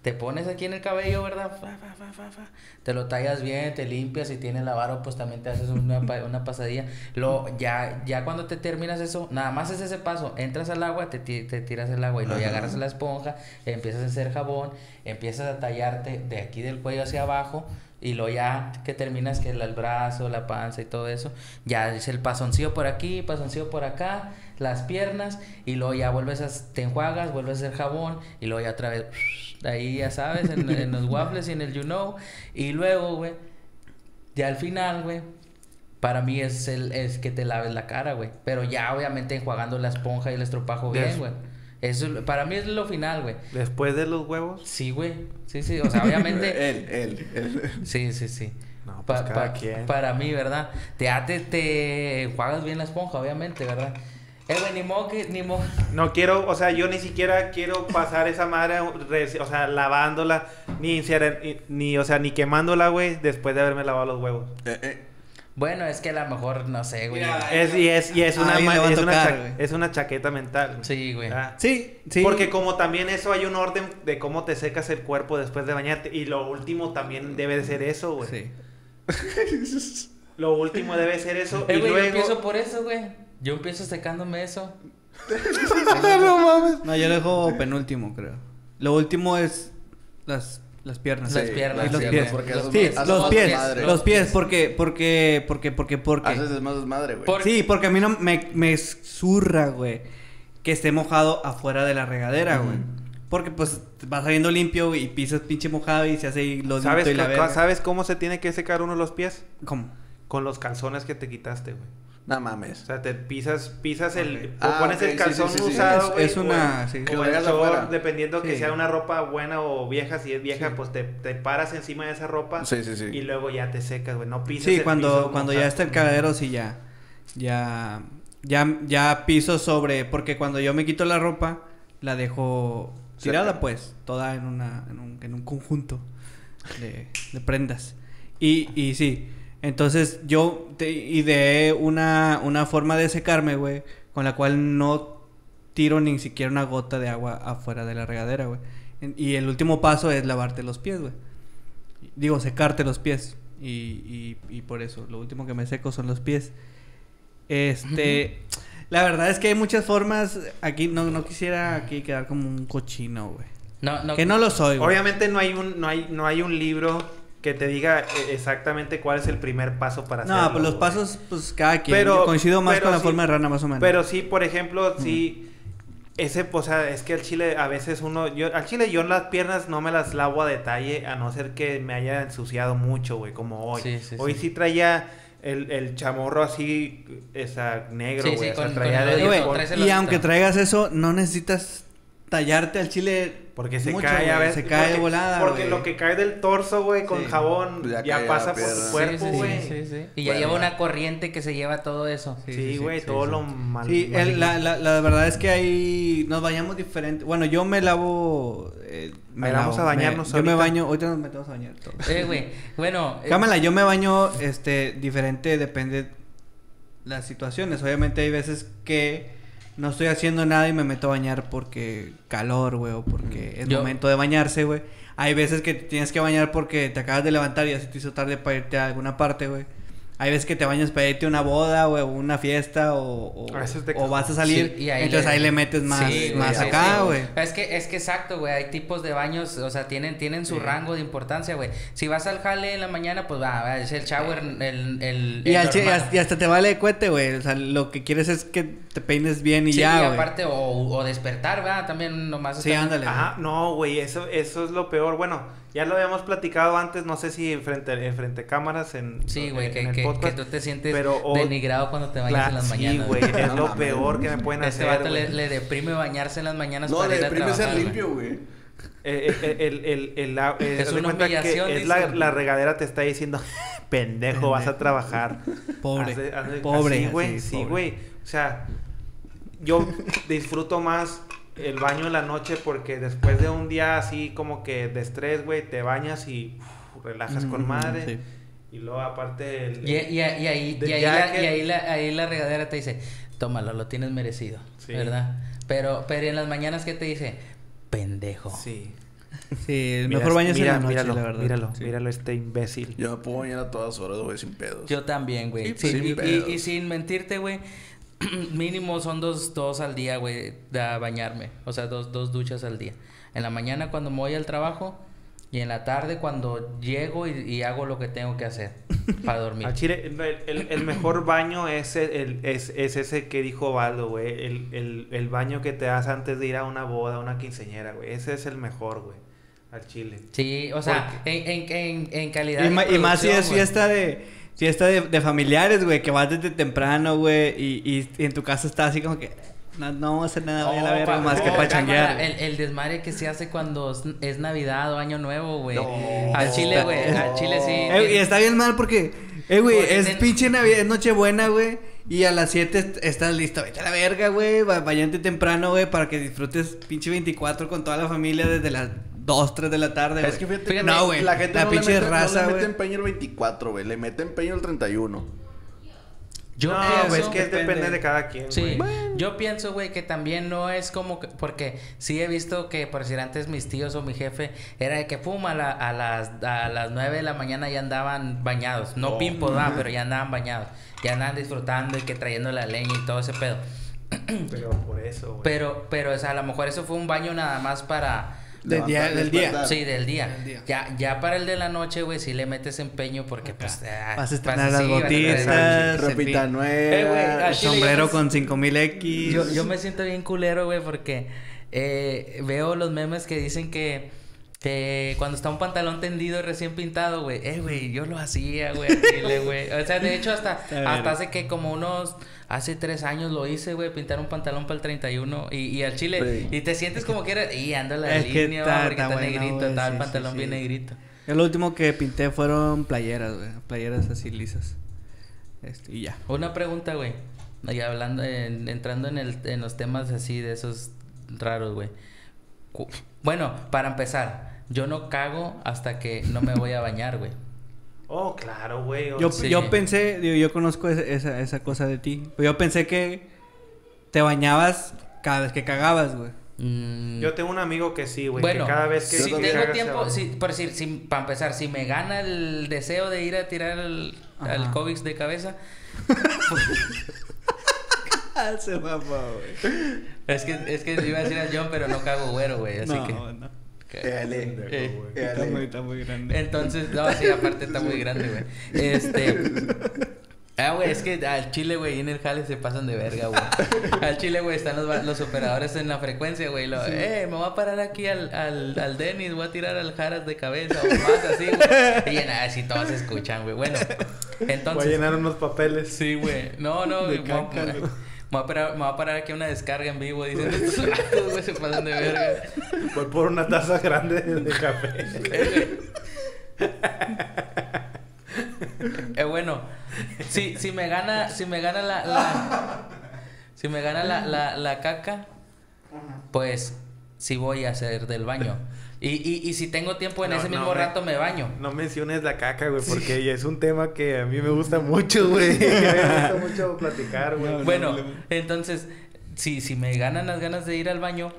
S4: te pones aquí en el cabello, ¿verdad? Fa, fa, fa, fa, fa. Te lo tallas bien, te limpias, si tienes lavaro, pues también te haces una, pa- una pasadilla. Lo, ya, ya cuando te terminas eso, nada más es ese paso, entras al agua, te, te tiras el agua y luego agarras la esponja, empiezas a hacer jabón, empiezas a tallarte de aquí del cuello hacia abajo. Y luego ya que terminas que el, el brazo, la panza y todo eso, ya es el pasoncillo por aquí, pasoncillo por acá, las piernas, y luego ya vuelves a, te enjuagas, vuelves a hacer jabón, y luego ya otra vez, ahí ya sabes, en, en los waffles y en el you know, y luego, güey, ya al final, güey, para mí es el es que te laves la cara, güey, pero ya obviamente enjuagando la esponja y el estropajo bien, güey. Eso, para mí es lo final, güey.
S2: Después de los huevos.
S4: Sí, güey. Sí, sí. O sea, obviamente.
S1: Él, él, él.
S4: Sí, sí, sí.
S2: No,
S4: Pa-
S2: pues cada
S4: pa-
S2: quien.
S4: Para mí, ¿verdad? Te, ya te, te enjuagas bien la esponja, obviamente, ¿verdad? Eh, güey, ni modo que, ni modo.
S2: No quiero, o sea, yo ni siquiera quiero pasar esa madre, re- o sea, lavándola, ni, ni, o sea, ni quemándola, güey, después de haberme lavado los huevos.
S1: Eh, eh.
S4: Bueno, es que a lo mejor, no sé, güey.
S3: Mira,
S2: Es, y es, y es, una, es, una
S3: tocar,
S2: cha-
S3: güey.
S2: es una chaqueta mental. güey.
S4: Sí, güey.
S2: Ah.
S3: Sí, sí.
S2: Porque como también eso hay un orden de cómo te secas el cuerpo después de bañarte. Y lo último también debe de ser eso, güey.
S3: Sí.
S2: Lo último debe ser eso.
S4: Eh,
S2: y
S4: güey, yo
S2: luego...
S4: empiezo por eso, güey. Yo empiezo secándome eso.
S1: no mames.
S3: No, yo lo dejo penúltimo, creo. Lo último es las, las piernas.
S4: Las
S1: Sí,
S4: piernas,
S3: Y los pies.
S1: porque
S4: Los pies.
S3: Los pies,
S1: desmadre.
S3: los pies, porque, porque, porque, porque, porque.
S1: Haces más desmadre, güey.
S4: Por-
S3: Sí, porque a mí no me, me zurra, güey, que esté mojado afuera de la regadera, güey. Porque pues va saliendo limpio y pisas pinche mojado y se hace
S2: ¿Sabes,
S3: y la
S2: co-
S3: verga.
S2: ¿Sabes cómo se tiene que secar uno los pies?
S3: ¿Cómo?
S2: con los calzones que te quitaste, güey.
S1: No
S2: O
S1: mames.
S2: sea, te pisas, pisas el, o
S1: Ah,
S2: pones el calzón
S1: sí, sí, sí.
S2: usado,
S3: Es-
S2: güey,
S3: es
S2: o
S3: una-
S2: el-
S3: sí.
S2: o
S1: Que lo
S2: el short, dependiendo que sea una ropa buena o vieja, si es vieja,
S3: Sí.
S2: pues te, te paras encima de esa ropa
S1: Sí, sí, sí.
S2: y luego ya te secas, güey, no pisas
S3: Sí,
S2: el
S3: cuando,
S2: piso
S3: cuando ya está el cagadero, sí, ya. Ya. Ya, ya piso sobre. Porque cuando yo me quito la ropa, la dejo tirada,
S1: Cerca.
S3: pues. Toda en, una, en, un, en un conjunto de, de prendas. Y, y sí. Entonces yo te ideé una, una forma de secarme, güey. Con la cual no tiro ni siquiera una gota de agua afuera de la regadera, güey. Y el último paso es lavarte los pies, güey. Digo, secarte los pies. Y, y, y por eso, lo último que me seco son los pies. Este. La verdad es que hay muchas formas. Aquí no, no quisiera aquí quedar como un cochino, güey.
S4: No, no.
S3: Que no lo soy, güey.
S2: Obviamente no hay un no hay no hay un libro que te diga eh, exactamente cuál es el primer paso para hacerlo.
S3: No, pues los pasos, pues cada quien.
S2: Pero-
S3: Yo coincido más
S2: pero
S3: con la
S2: sí-
S3: forma de rana, más o menos.
S2: Pero sí, por ejemplo, sí ese, o sea, es que al chile a veces uno, yo, al chile yo las piernas no me las lavo a detalle, a no ser que me haya ensuciado mucho, güey, como hoy.
S4: Sí, sí,
S2: hoy
S4: sí.
S2: sí, traía el, el chamorro así, esa negro,
S4: Sí,
S2: güey,
S4: sí,
S2: o sea,
S4: con- el el
S3: y aunque traigas eso, no necesitas tallarte al chile.
S2: porque se
S3: mucho,
S2: cae a
S3: güey,
S2: veces.
S3: Se cae de
S2: porque-
S3: volada,
S2: Porque
S3: güey.
S2: lo que cae del torso, güey, con
S3: Sí.
S2: jabón,
S1: Ya
S2: ya,
S1: cae a
S2: pasa por tu cuerpo,
S4: sí, sí,
S2: güey.
S4: sí, sí, sí. Y ya
S1: Bueno,
S4: lleva
S1: va.
S4: una corriente que se lleva todo eso.
S3: Sí,
S2: Sí,
S3: sí,
S2: güey,
S3: sí,
S2: todo
S3: sí.
S2: lo mal.
S3: Sí, el-
S2: maligno.
S3: la, la, la verdad es que ahí nos bañamos diferente. Bueno, yo me lavo. eh, me
S2: Ahí vamos
S3: lavo,
S2: a bañarnos
S3: me- Yo me baño. Ahorita nos metemos a bañar todos.
S4: Eh, güey. Bueno. eh,
S3: Cámara, yo me baño este diferente, depende las situaciones. Obviamente hay veces que no estoy haciendo nada y me meto a bañar porque calor, güey, o porque es
S4: Yo-
S3: momento de bañarse, güey. Hay veces que te tienes que bañar porque te acabas de levantar y ya se te hizo tarde para irte a alguna parte, güey. Hay veces que te bañas para irte a una boda, güey, o una fiesta, o, o,
S2: A veces te-
S3: o vas a salir,
S4: Sí, y ahí
S3: entonces
S4: le-
S3: ahí le metes más,
S4: Sí,
S3: más acá,
S4: sí.
S3: güey.
S4: Es que, es que exacto, güey. Hay tipos de baños, o sea, tienen, tienen su
S3: Sí.
S4: rango de importancia, güey. Si vas al jale en la mañana, pues va, va, es el shower, el, el,
S3: Y,
S4: el
S3: al y
S4: normal.
S3: hasta- y hasta te vale de cuete, güey. O sea, lo que quieres es que te peines bien y
S4: Sí,
S3: ya,
S4: y
S3: güey.
S4: aparte, o, o despertar, ¿verdad? También nomás
S3: Sí,
S4: estar-
S3: ándale.
S2: Ajá, no, güey, eso, eso es lo peor. Bueno, ya lo habíamos platicado antes, no sé si frente, en frente a cámaras en,
S4: Sí, güey, que,
S2: el
S4: que,
S2: podcast,
S4: que tú te sientes
S2: pero,
S4: denigrado cuando te bañas
S2: Claro,
S4: en las
S2: sí,
S4: mañanas.
S2: güey, es lo peor que me pueden
S4: Este
S2: hacer,
S4: vato le, le deprime bañarse en las mañanas
S1: No,
S4: para
S1: le
S4: ir a
S1: deprime ser
S4: trabajar,
S1: limpio, güey.
S2: Eh, eh, el, el, el, eh,
S4: Es una
S2: cuenta que
S4: humillación,
S2: es la, la regadera te está diciendo, pendejo, vas a trabajar.
S3: Pobre. Pobre,
S2: así, güey,
S3: así,
S2: sí, güey. O sea, yo disfruto más el baño en la noche porque después de un día así como que de estrés, güey, te bañas y uf, relajas con
S3: Mm,
S2: madre.
S3: sí.
S2: Y luego aparte el...
S4: Y, y- y ahí, y ahí, la, y ahí, la, ahí la regadera te dice, tómalo, lo tienes merecido,
S2: Sí.
S4: ¿verdad? Pero, pero en las mañanas, ¿qué te dice? Pendejo.
S2: Sí.
S3: Sí, el
S2: Mira,
S3: mejor baño es en
S2: mira,
S3: la noche,
S2: míralo,
S3: la verdad.
S2: Míralo,
S3: Sí.
S2: míralo este imbécil.
S1: Yo me puedo bañar a todas horas, güey, sin pedos.
S4: Yo también, güey.
S1: Sí,
S4: Sí,
S1: sin
S4: y- y, y sin mentirte, güey, mínimo son dos, dos al día, güey, de a bañarme. O sea, dos, dos duchas al día. En la mañana cuando me voy al trabajo y en la tarde cuando llego y, y hago lo que tengo que hacer para dormir.
S2: Al chile, el, el- el mejor baño es, el, es, es ese que dijo Valdo, güey. El, el, el baño que te das antes de ir a una boda, a una quinceñera, güey. Ese es el mejor, güey. Al chile.
S4: Sí, o sea, en, en, en, en calidad
S3: Y,
S4: de
S3: ma- y más si es fiesta de fiesta de, de familiares, güey, que vas desde temprano, güey, y, y, y en tu casa está así como que no, no vamos a hacer nada, voy a la
S4: No,
S3: verga,
S4: pa-
S3: más que
S4: no,
S3: para changuear.
S4: El, el desmadre que se hace cuando es, Navidad o Año Nuevo, güey.
S1: No.
S4: al Chile, güey. Al Chile sí.
S3: Eh, y está bien mal porque, eh, güey, es
S4: ten-
S3: pinche Navidad, es Nochebuena, güey. Y a las 7 est- estás listo. Vete a la verga, güey. va- Váyate temprano, güey, para que disfrutes pinche 24 con toda la familia desde las 2, 3 de la tarde, güey.
S1: Es que fíjate,
S4: Fíjate,
S3: no, güey.
S1: la gente
S3: la
S1: no,
S3: pinche
S1: le mete,
S3: raza,
S1: no le
S3: güey.
S1: mete empeño el 24, güey. Le mete empeño el 31.
S4: Yo
S2: no,
S4: pienso,
S2: güey, es que
S3: depende.
S2: depende de cada quien,
S4: Sí,
S2: güey.
S4: yo pienso, güey, que también no es como que, porque sí he visto que, por decir antes mis tíos o mi jefe, era de que pum, a, la- a las, a las 9 de la mañana ya andaban bañados, no
S1: Oh,
S4: pimpos, ¿verdad? pero ya andaban bañados, ya andaban disfrutando y que trayendo la leña y todo ese pedo.
S2: Pero por eso, güey.
S4: Pero, pero, o sea, a lo mejor eso fue un baño nada más para,
S3: Del día, del día.
S4: Sí, del día.
S3: Del día.
S4: Ya, ya para el de la noche, güey, sí le metes empeño porque pues... ah,
S3: Vas a estrenar las
S4: sí,
S3: botitas.
S1: Ropita nueva.
S4: Eh, chile
S3: sombrero
S4: yo-
S3: con 5000X.
S4: Yo, yo me siento bien culero, güey, porque eh, veo los memes que dicen que, Que cuando está un pantalón tendido recién pintado, güey. Eh, güey, yo lo hacía, güey. güey. O sea, de hecho, hasta, hasta hace que como unos... Hace tres años lo hice, güey. Pintar un pantalón para el 31. Y, y al chile...
S1: Sí.
S4: Y te sientes como que era... Y anda la
S3: Es
S4: línea,
S3: está-
S4: porque
S3: está
S4: negrito. Está el
S3: sí,
S4: pantalón
S3: sí,
S4: bien negrito.
S3: Lo último que pinté fueron playeras, güey. Playeras así lisas. Este, y ya.
S4: Una pregunta, güey. Y hablando, en- entrando en, el, en los temas así de esos raros, güey. Bueno, para empezar, yo no cago hasta que no me voy a bañar, güey.
S2: Oh, claro, güey.
S3: Yo,
S4: Sí.
S3: yo pensé, digo, yo conozco esa, esa, esa cosa de ti. Pero yo pensé que te bañabas cada vez que cagabas, güey.
S4: Mm,
S2: Yo tengo un amigo que sí, güey.
S4: bueno,
S2: que cada vez que
S4: si tengo tiempo, si, por decir, si, para empezar, si me gana el deseo de ir a tirar al, al. COVID de cabeza,
S3: Se mamó, güey.
S4: es que, es que iba a decir a John, pero no cago güero, güey, así
S3: No,
S4: que...
S3: no.
S4: Eh,
S3: Está muy, está muy grande.
S4: Entonces, no, sí, aparte está muy grande, güey. Este. Ah, güey, es que al chile, güey, y en el jale se pasan de verga, güey. Al chile, güey, están los, los operadores en la frecuencia, güey. Eh, me voy a parar aquí al, al, al Denis, voy a tirar al Jaras de cabeza o más así, güey. Y en así todos escuchan, güey. Bueno,
S2: Voy a
S4: entonces.
S2: llenar unos papeles.
S4: Sí, güey. No, no, güey. Me voy a- parar- me voy a parar aquí una descarga en vivo diciendo estos güey, se pasan de verga.
S2: Voy por una taza grande de café.
S4: Eh, bueno, si, si me gana, si me gana la, la- si me gana la, la, la caca, pues sí voy a hacer del baño. Y, y, y si tengo tiempo en
S2: No,
S4: ese mismo rato me baño.
S2: No menciones la caca, güey, porque ya es un tema que a mí me gusta mucho, güey. me gusta mucho platicar, güey.
S3: No,
S4: Bueno,
S3: no, no.
S4: entonces, si, si me ganan las ganas de ir al baño,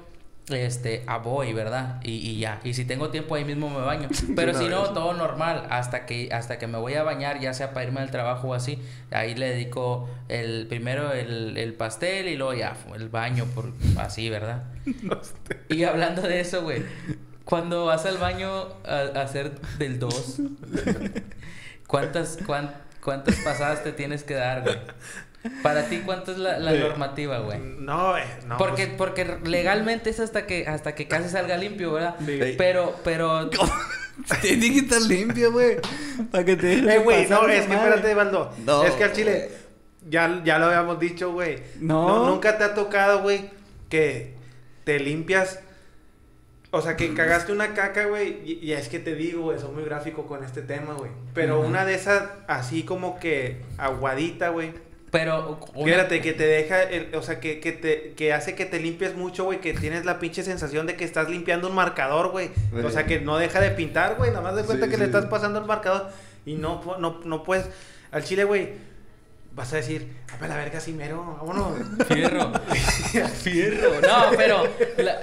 S4: este, a voy, ¿verdad? Y, y ya. Y si tengo tiempo ahí mismo me baño. Pero si no,
S1: vez.
S4: todo normal. Hasta que, hasta que me voy a bañar, ya sea para irme al trabajo o así. Ahí le dedico el primero el, el pastel y luego ya el baño, por así, ¿verdad? Y hablando de eso, güey. Cuando vas al baño a, a hacer del 2, ¿cuántas, cuán- ¿cuántas pasadas te tienes que dar, güey? Para ti, ¿cuánto es la, normativa, güey?
S2: No, eh, no.
S4: porque,
S2: pues,
S4: porque legalmente es hasta que, hasta que casi salga limpio, ¿verdad?
S2: Sí.
S4: Pero, pero...
S3: Tiene que estar limpio, güey. Para que te
S2: Eh, güey, no, es que espérate, Baldo.
S1: No,
S2: es que al chile, ya, ya lo habíamos dicho, güey.
S3: No.
S2: Nunca te ha tocado, güey, que te limpias. O sea, que cagaste una caca, güey. Y, y es que te digo, güey, soy muy gráfico con este tema, güey. Pero una de esas, así como que aguadita, güey.
S4: Pero... una-
S2: Fíjate, que te deja, el- o sea, que, que te que hace que te limpies mucho, güey, que tienes la pinche sensación de que estás limpiando un marcador, güey. O sea, que no deja de pintar, güey, nada más de cuenta
S1: Sí,
S2: que
S1: sí,
S2: le estás pasando el marcador y no, no, no puedes, al chile, güey, vas a decir, a la verga, sí, mero, vámonos.
S4: Fierro. Fierro. No, pero,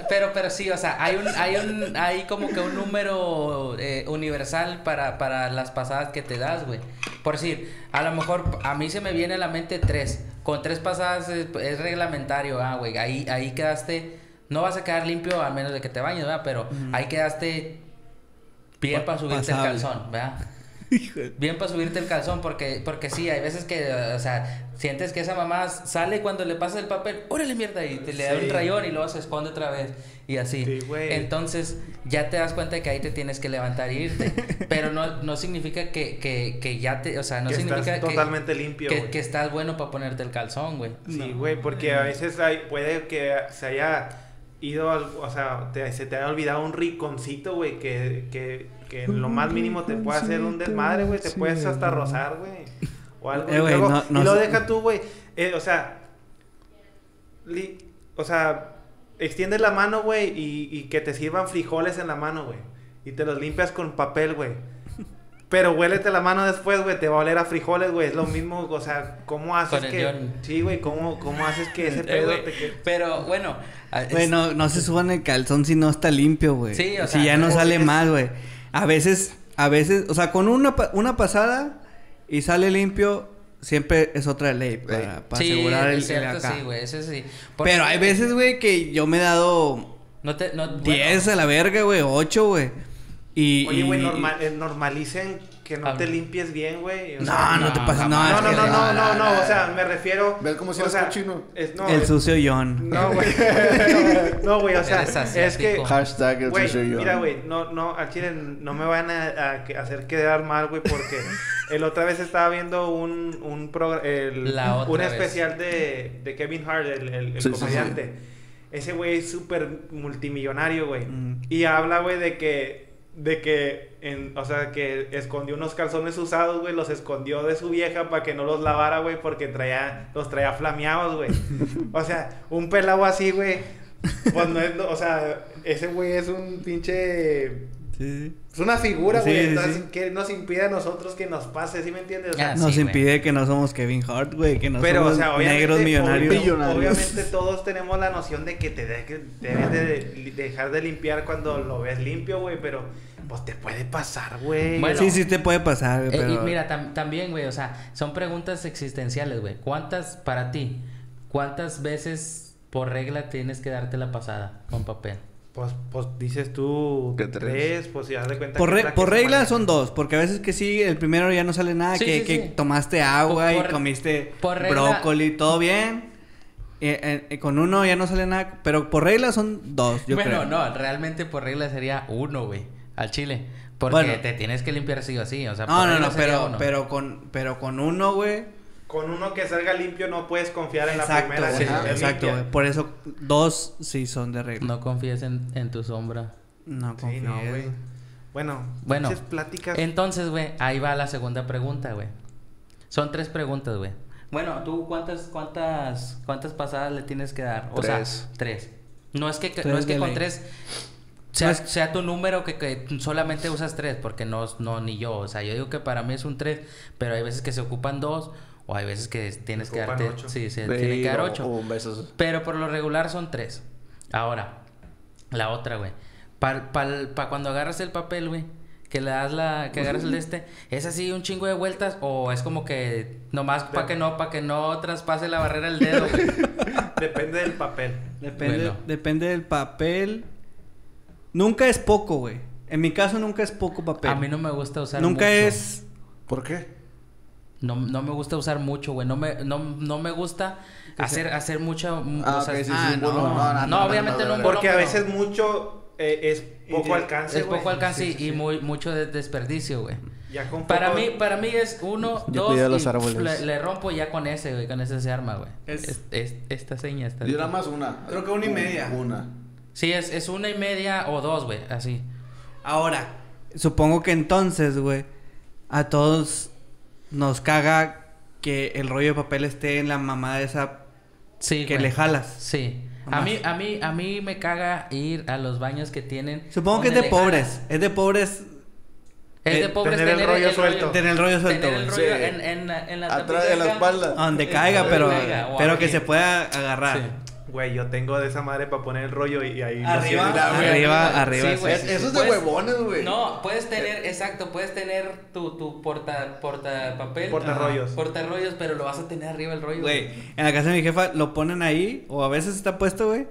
S4: pero, pero sí, o sea, hay un, hay un, hay como que un número eh, universal para, para las pasadas que te das, güey. Por decir, a lo mejor a mí se me viene a la mente tres. Con tres pasadas es, es reglamentario, ah, güey. Ahí, ahí quedaste. No vas a quedar limpio a menos de que te bañes, ¿verdad? Pero ahí quedaste bien
S3: Pa-
S4: para subirte el calzón, ¿verdad? Bien para subirte el calzón, porque, porque sí, hay veces que, o sea, sientes que esa mamá sale cuando le pasa el papel, órale mierda, y te le da
S2: Sí.
S4: un rayón y luego se esconde otra vez, y así.
S2: Sí, güey.
S4: Entonces, ya te das cuenta de que ahí te tienes que levantar e irte. Pero no, no significa que, que, que ya te, o sea, no
S2: que
S4: significa
S2: estás
S4: que,
S2: totalmente limpio,
S4: que,
S2: güey.
S4: que estás bueno para ponerte el calzón, güey.
S2: Sí, güey, porque a veces hay, puede que se haya ido, al, o sea, te- se te haya olvidado un rinconcito, güey, que, que, que en lo más mínimo te puede hacer un desmadre, güey, te puedes hasta rozar, güey. O algo.
S3: Eh,
S2: y luego-
S3: no- no
S2: y lo deja tú, güey. eh, o sea, li- o sea, extiendes la mano, güey, y, y que te sirvan frijoles en la mano, güey. Y te los limpias con papel, güey. Pero huélete la mano después, güey, te va a oler a frijoles, güey. Es lo mismo, o sea, ¿cómo haces
S4: Con el
S2: que...
S4: John.
S2: Sí, güey, ¿cómo, ¿cómo haces que ese
S4: Eh,
S2: pedo te quede?
S4: Pero bueno, a- es-
S3: Güey, no, se suban el calzón si no está limpio, güey.
S4: Sí, o
S3: si
S4: sea,
S3: ya no sale
S2: es-
S3: más, güey. A veces, a veces, o sea, con una, pa- una pasada y sale limpio, siempre es otra ley para, para
S4: sí,
S3: asegurar el,
S4: cierto,
S3: acá.
S4: sí, güey, eso sí. Porque-
S3: Pero hay veces, güey, que yo me he dado
S4: No te, no, bueno,
S3: 10 a la verga, güey, 8, güey. Y,
S2: Oye, güey, eh, normalicen que no
S4: Habla.
S2: te limpies bien, güey. o
S3: No, no te pases, no,
S2: No, no, no, no, no, no, o sea, me refiero.
S1: ¿Ves cómo si
S2: o
S1: eres cochino?
S2: es- no,
S3: El
S2: es-
S3: sucio John.
S2: No, güey. No, güey, o sea, es que.
S1: Hashtag el
S2: Güey,
S1: sucio yo.
S2: mira, güey, no, no, al chile no me van a, a hacer quedar mal, güey, porque el otra vez estaba viendo un, un, progr- el-
S4: La otra
S2: un especial de, de Kevin Hart, el, el, el
S1: Sí, sí,
S2: comediante. Ese güey es súper multimillonario, güey.
S3: Mm.
S2: Y habla, güey, de que, de que, en, o sea, que escondió unos calzones usados, güey, los escondió de su vieja para que no los lavara, güey, porque traía, los traía flameados, güey. o sea, un pelado así, güey, pues no es, o sea, ese güey es un pinche...
S3: Sí.
S2: Es una figura, güey.
S3: sí,
S2: entonces,
S3: sí.
S2: que nos impide a nosotros que nos pase, ¿sí me entiendes? O sea,
S4: Ah,
S3: Nos
S4: sí, güey.
S3: impide que no somos Kevin Hart, güey, que no
S2: pero, o
S3: somos
S2: sea, obviamente,
S3: negros millonarios.
S2: obvio-
S1: Millonarios.
S2: obviamente todos tenemos la noción de que te de- que debes de li- dejar de limpiar cuando lo ves limpio, güey, pero pues te puede pasar, güey.
S4: Bueno.
S3: sí, sí te puede pasar, güey,
S4: Eh,
S3: pero...
S4: y mira, tam- también, güey, o sea, son preguntas existenciales, güey. ¿Cuántas, para ti, cuántas veces por regla tienes que darte la pasada con papel?
S2: Pues, pues dices tú
S1: Que
S2: tres,
S1: tres.
S2: pues ya de cuenta
S3: Por,
S2: que
S3: re- por regla son dos, porque a veces que sí, el primero ya no sale nada,
S4: Sí,
S3: que,
S4: sí,
S3: que
S4: sí.
S3: tomaste agua
S4: Por-
S3: y comiste
S4: por
S3: brócoli, todo bien. Eh, eh, eh, con uno ya no sale nada, pero por regla son dos, yo
S4: bueno,
S3: creo.
S4: no, realmente por regla sería uno, güey, al chile. Porque
S3: Bueno.
S4: te tienes que limpiar sí o sí, o sea,
S3: No,
S4: por
S3: no,
S4: regla
S3: no, pero,
S4: uno.
S3: pero con, pero con uno, güey.
S2: Con uno que salga limpio no puedes confiar en la primera esté
S3: exacto,
S2: limpia.
S3: Por eso dos sí son de regla.
S4: No confíes en, en tu sombra.
S3: No,
S2: Sí,
S3: confíes.
S2: no, güey. Bueno,
S4: Bueno,
S2: pláticas.
S4: Entonces, güey, ahí va la segunda pregunta, güey. Son tres preguntas, güey. Bueno, ¿tú cuántas, cuántas, cuántas pasadas le tienes que dar? O
S1: Tres.
S4: sea, tres. No es que,
S3: Tres
S4: no es que con
S3: ley.
S4: tres sea,
S3: No es-
S4: sea tu número que, que solamente usas tres, porque no, no, ni yo. O sea, yo digo que para mí es un tres, pero hay veces que se ocupan dos, o hay veces que tienes que darte.
S2: ocho.
S4: Sí, se
S1: Sí,
S4: tiene que dar ocho.
S1: o besos.
S4: Pero por lo regular son tres. Ahora, la otra, güey. Para cuando agarras el papel, güey, que le das la... que agarras el de este, ¿es así un chingo de vueltas o es como que nomás para que no, para que no traspase la barrera el dedo, güey?
S2: Depende del papel.
S3: Depende,
S4: Bueno.
S3: depende del papel. Nunca es poco, güey. En mi caso nunca es poco papel.
S4: A mí no me gusta usar
S3: Nunca
S4: mucho.
S3: es...
S1: ¿Por qué?
S4: No, no me gusta usar mucho, güey. No me, no, no me gusta hacer, hacer mucho...
S1: Ah,
S4: o sea,
S1: ok, sí, sí,
S3: ah,
S1: un
S3: no.
S1: No, no,
S4: No, obviamente no,
S1: no,
S2: Porque a veces mucho eh, es poco alcance,
S4: es poco alcance
S2: Sí,
S4: y-
S2: sí,
S4: y
S2: sí.
S4: muy, mucho de desperdicio, güey.
S2: Ya con
S4: Para
S2: poco-
S4: mí, para mí es uno,
S1: Yo
S4: dos
S1: los
S4: y
S1: árboles.
S4: Le, le rompo ya con ese, güey, con ese se arma, güey.
S3: Es-
S4: Es, es- esta seña está.
S1: Yo nada más una.
S3: Creo que una y media.
S1: Una.
S4: Sí, es, es una y media o dos, güey, así.
S3: Ahora, supongo que entonces, güey, a todos nos caga que el rollo de papel esté en la mamada esa
S4: Sí,
S3: que
S4: güey.
S3: le jalas.
S4: Sí. A mí, a mí, a mí me caga ir a los baños que tienen.
S3: Supongo que es de pobres.
S4: jalas.
S3: Es de pobres
S4: Es de
S3: Eh,
S4: pobres
S2: tener el rollo suelto.
S3: tener el rollo suelto,
S4: Tener el rollo
S1: Sí.
S4: en, en, la- en la
S1: Atrás de la espalda.
S3: Donde caiga, pero,
S4: caiga,
S3: pero que se pueda agarrar.
S4: Sí.
S2: Güey, yo tengo de esa madre para poner el rollo y, y ahí... lo
S3: Arriba, arriba, arriba.
S4: Sí, güey.
S3: Sí,
S1: eso
S3: sí.
S1: es de
S4: Puedes-
S1: huevones, güey.
S4: No, puedes tener, exacto, puedes tener tu, tu porta, porta papel.
S2: Portarrollos.
S4: Porta rollos, pero lo vas a tener arriba el rollo.
S3: Güey, en la casa de mi jefa lo ponen ahí, o a veces está puesto, güey.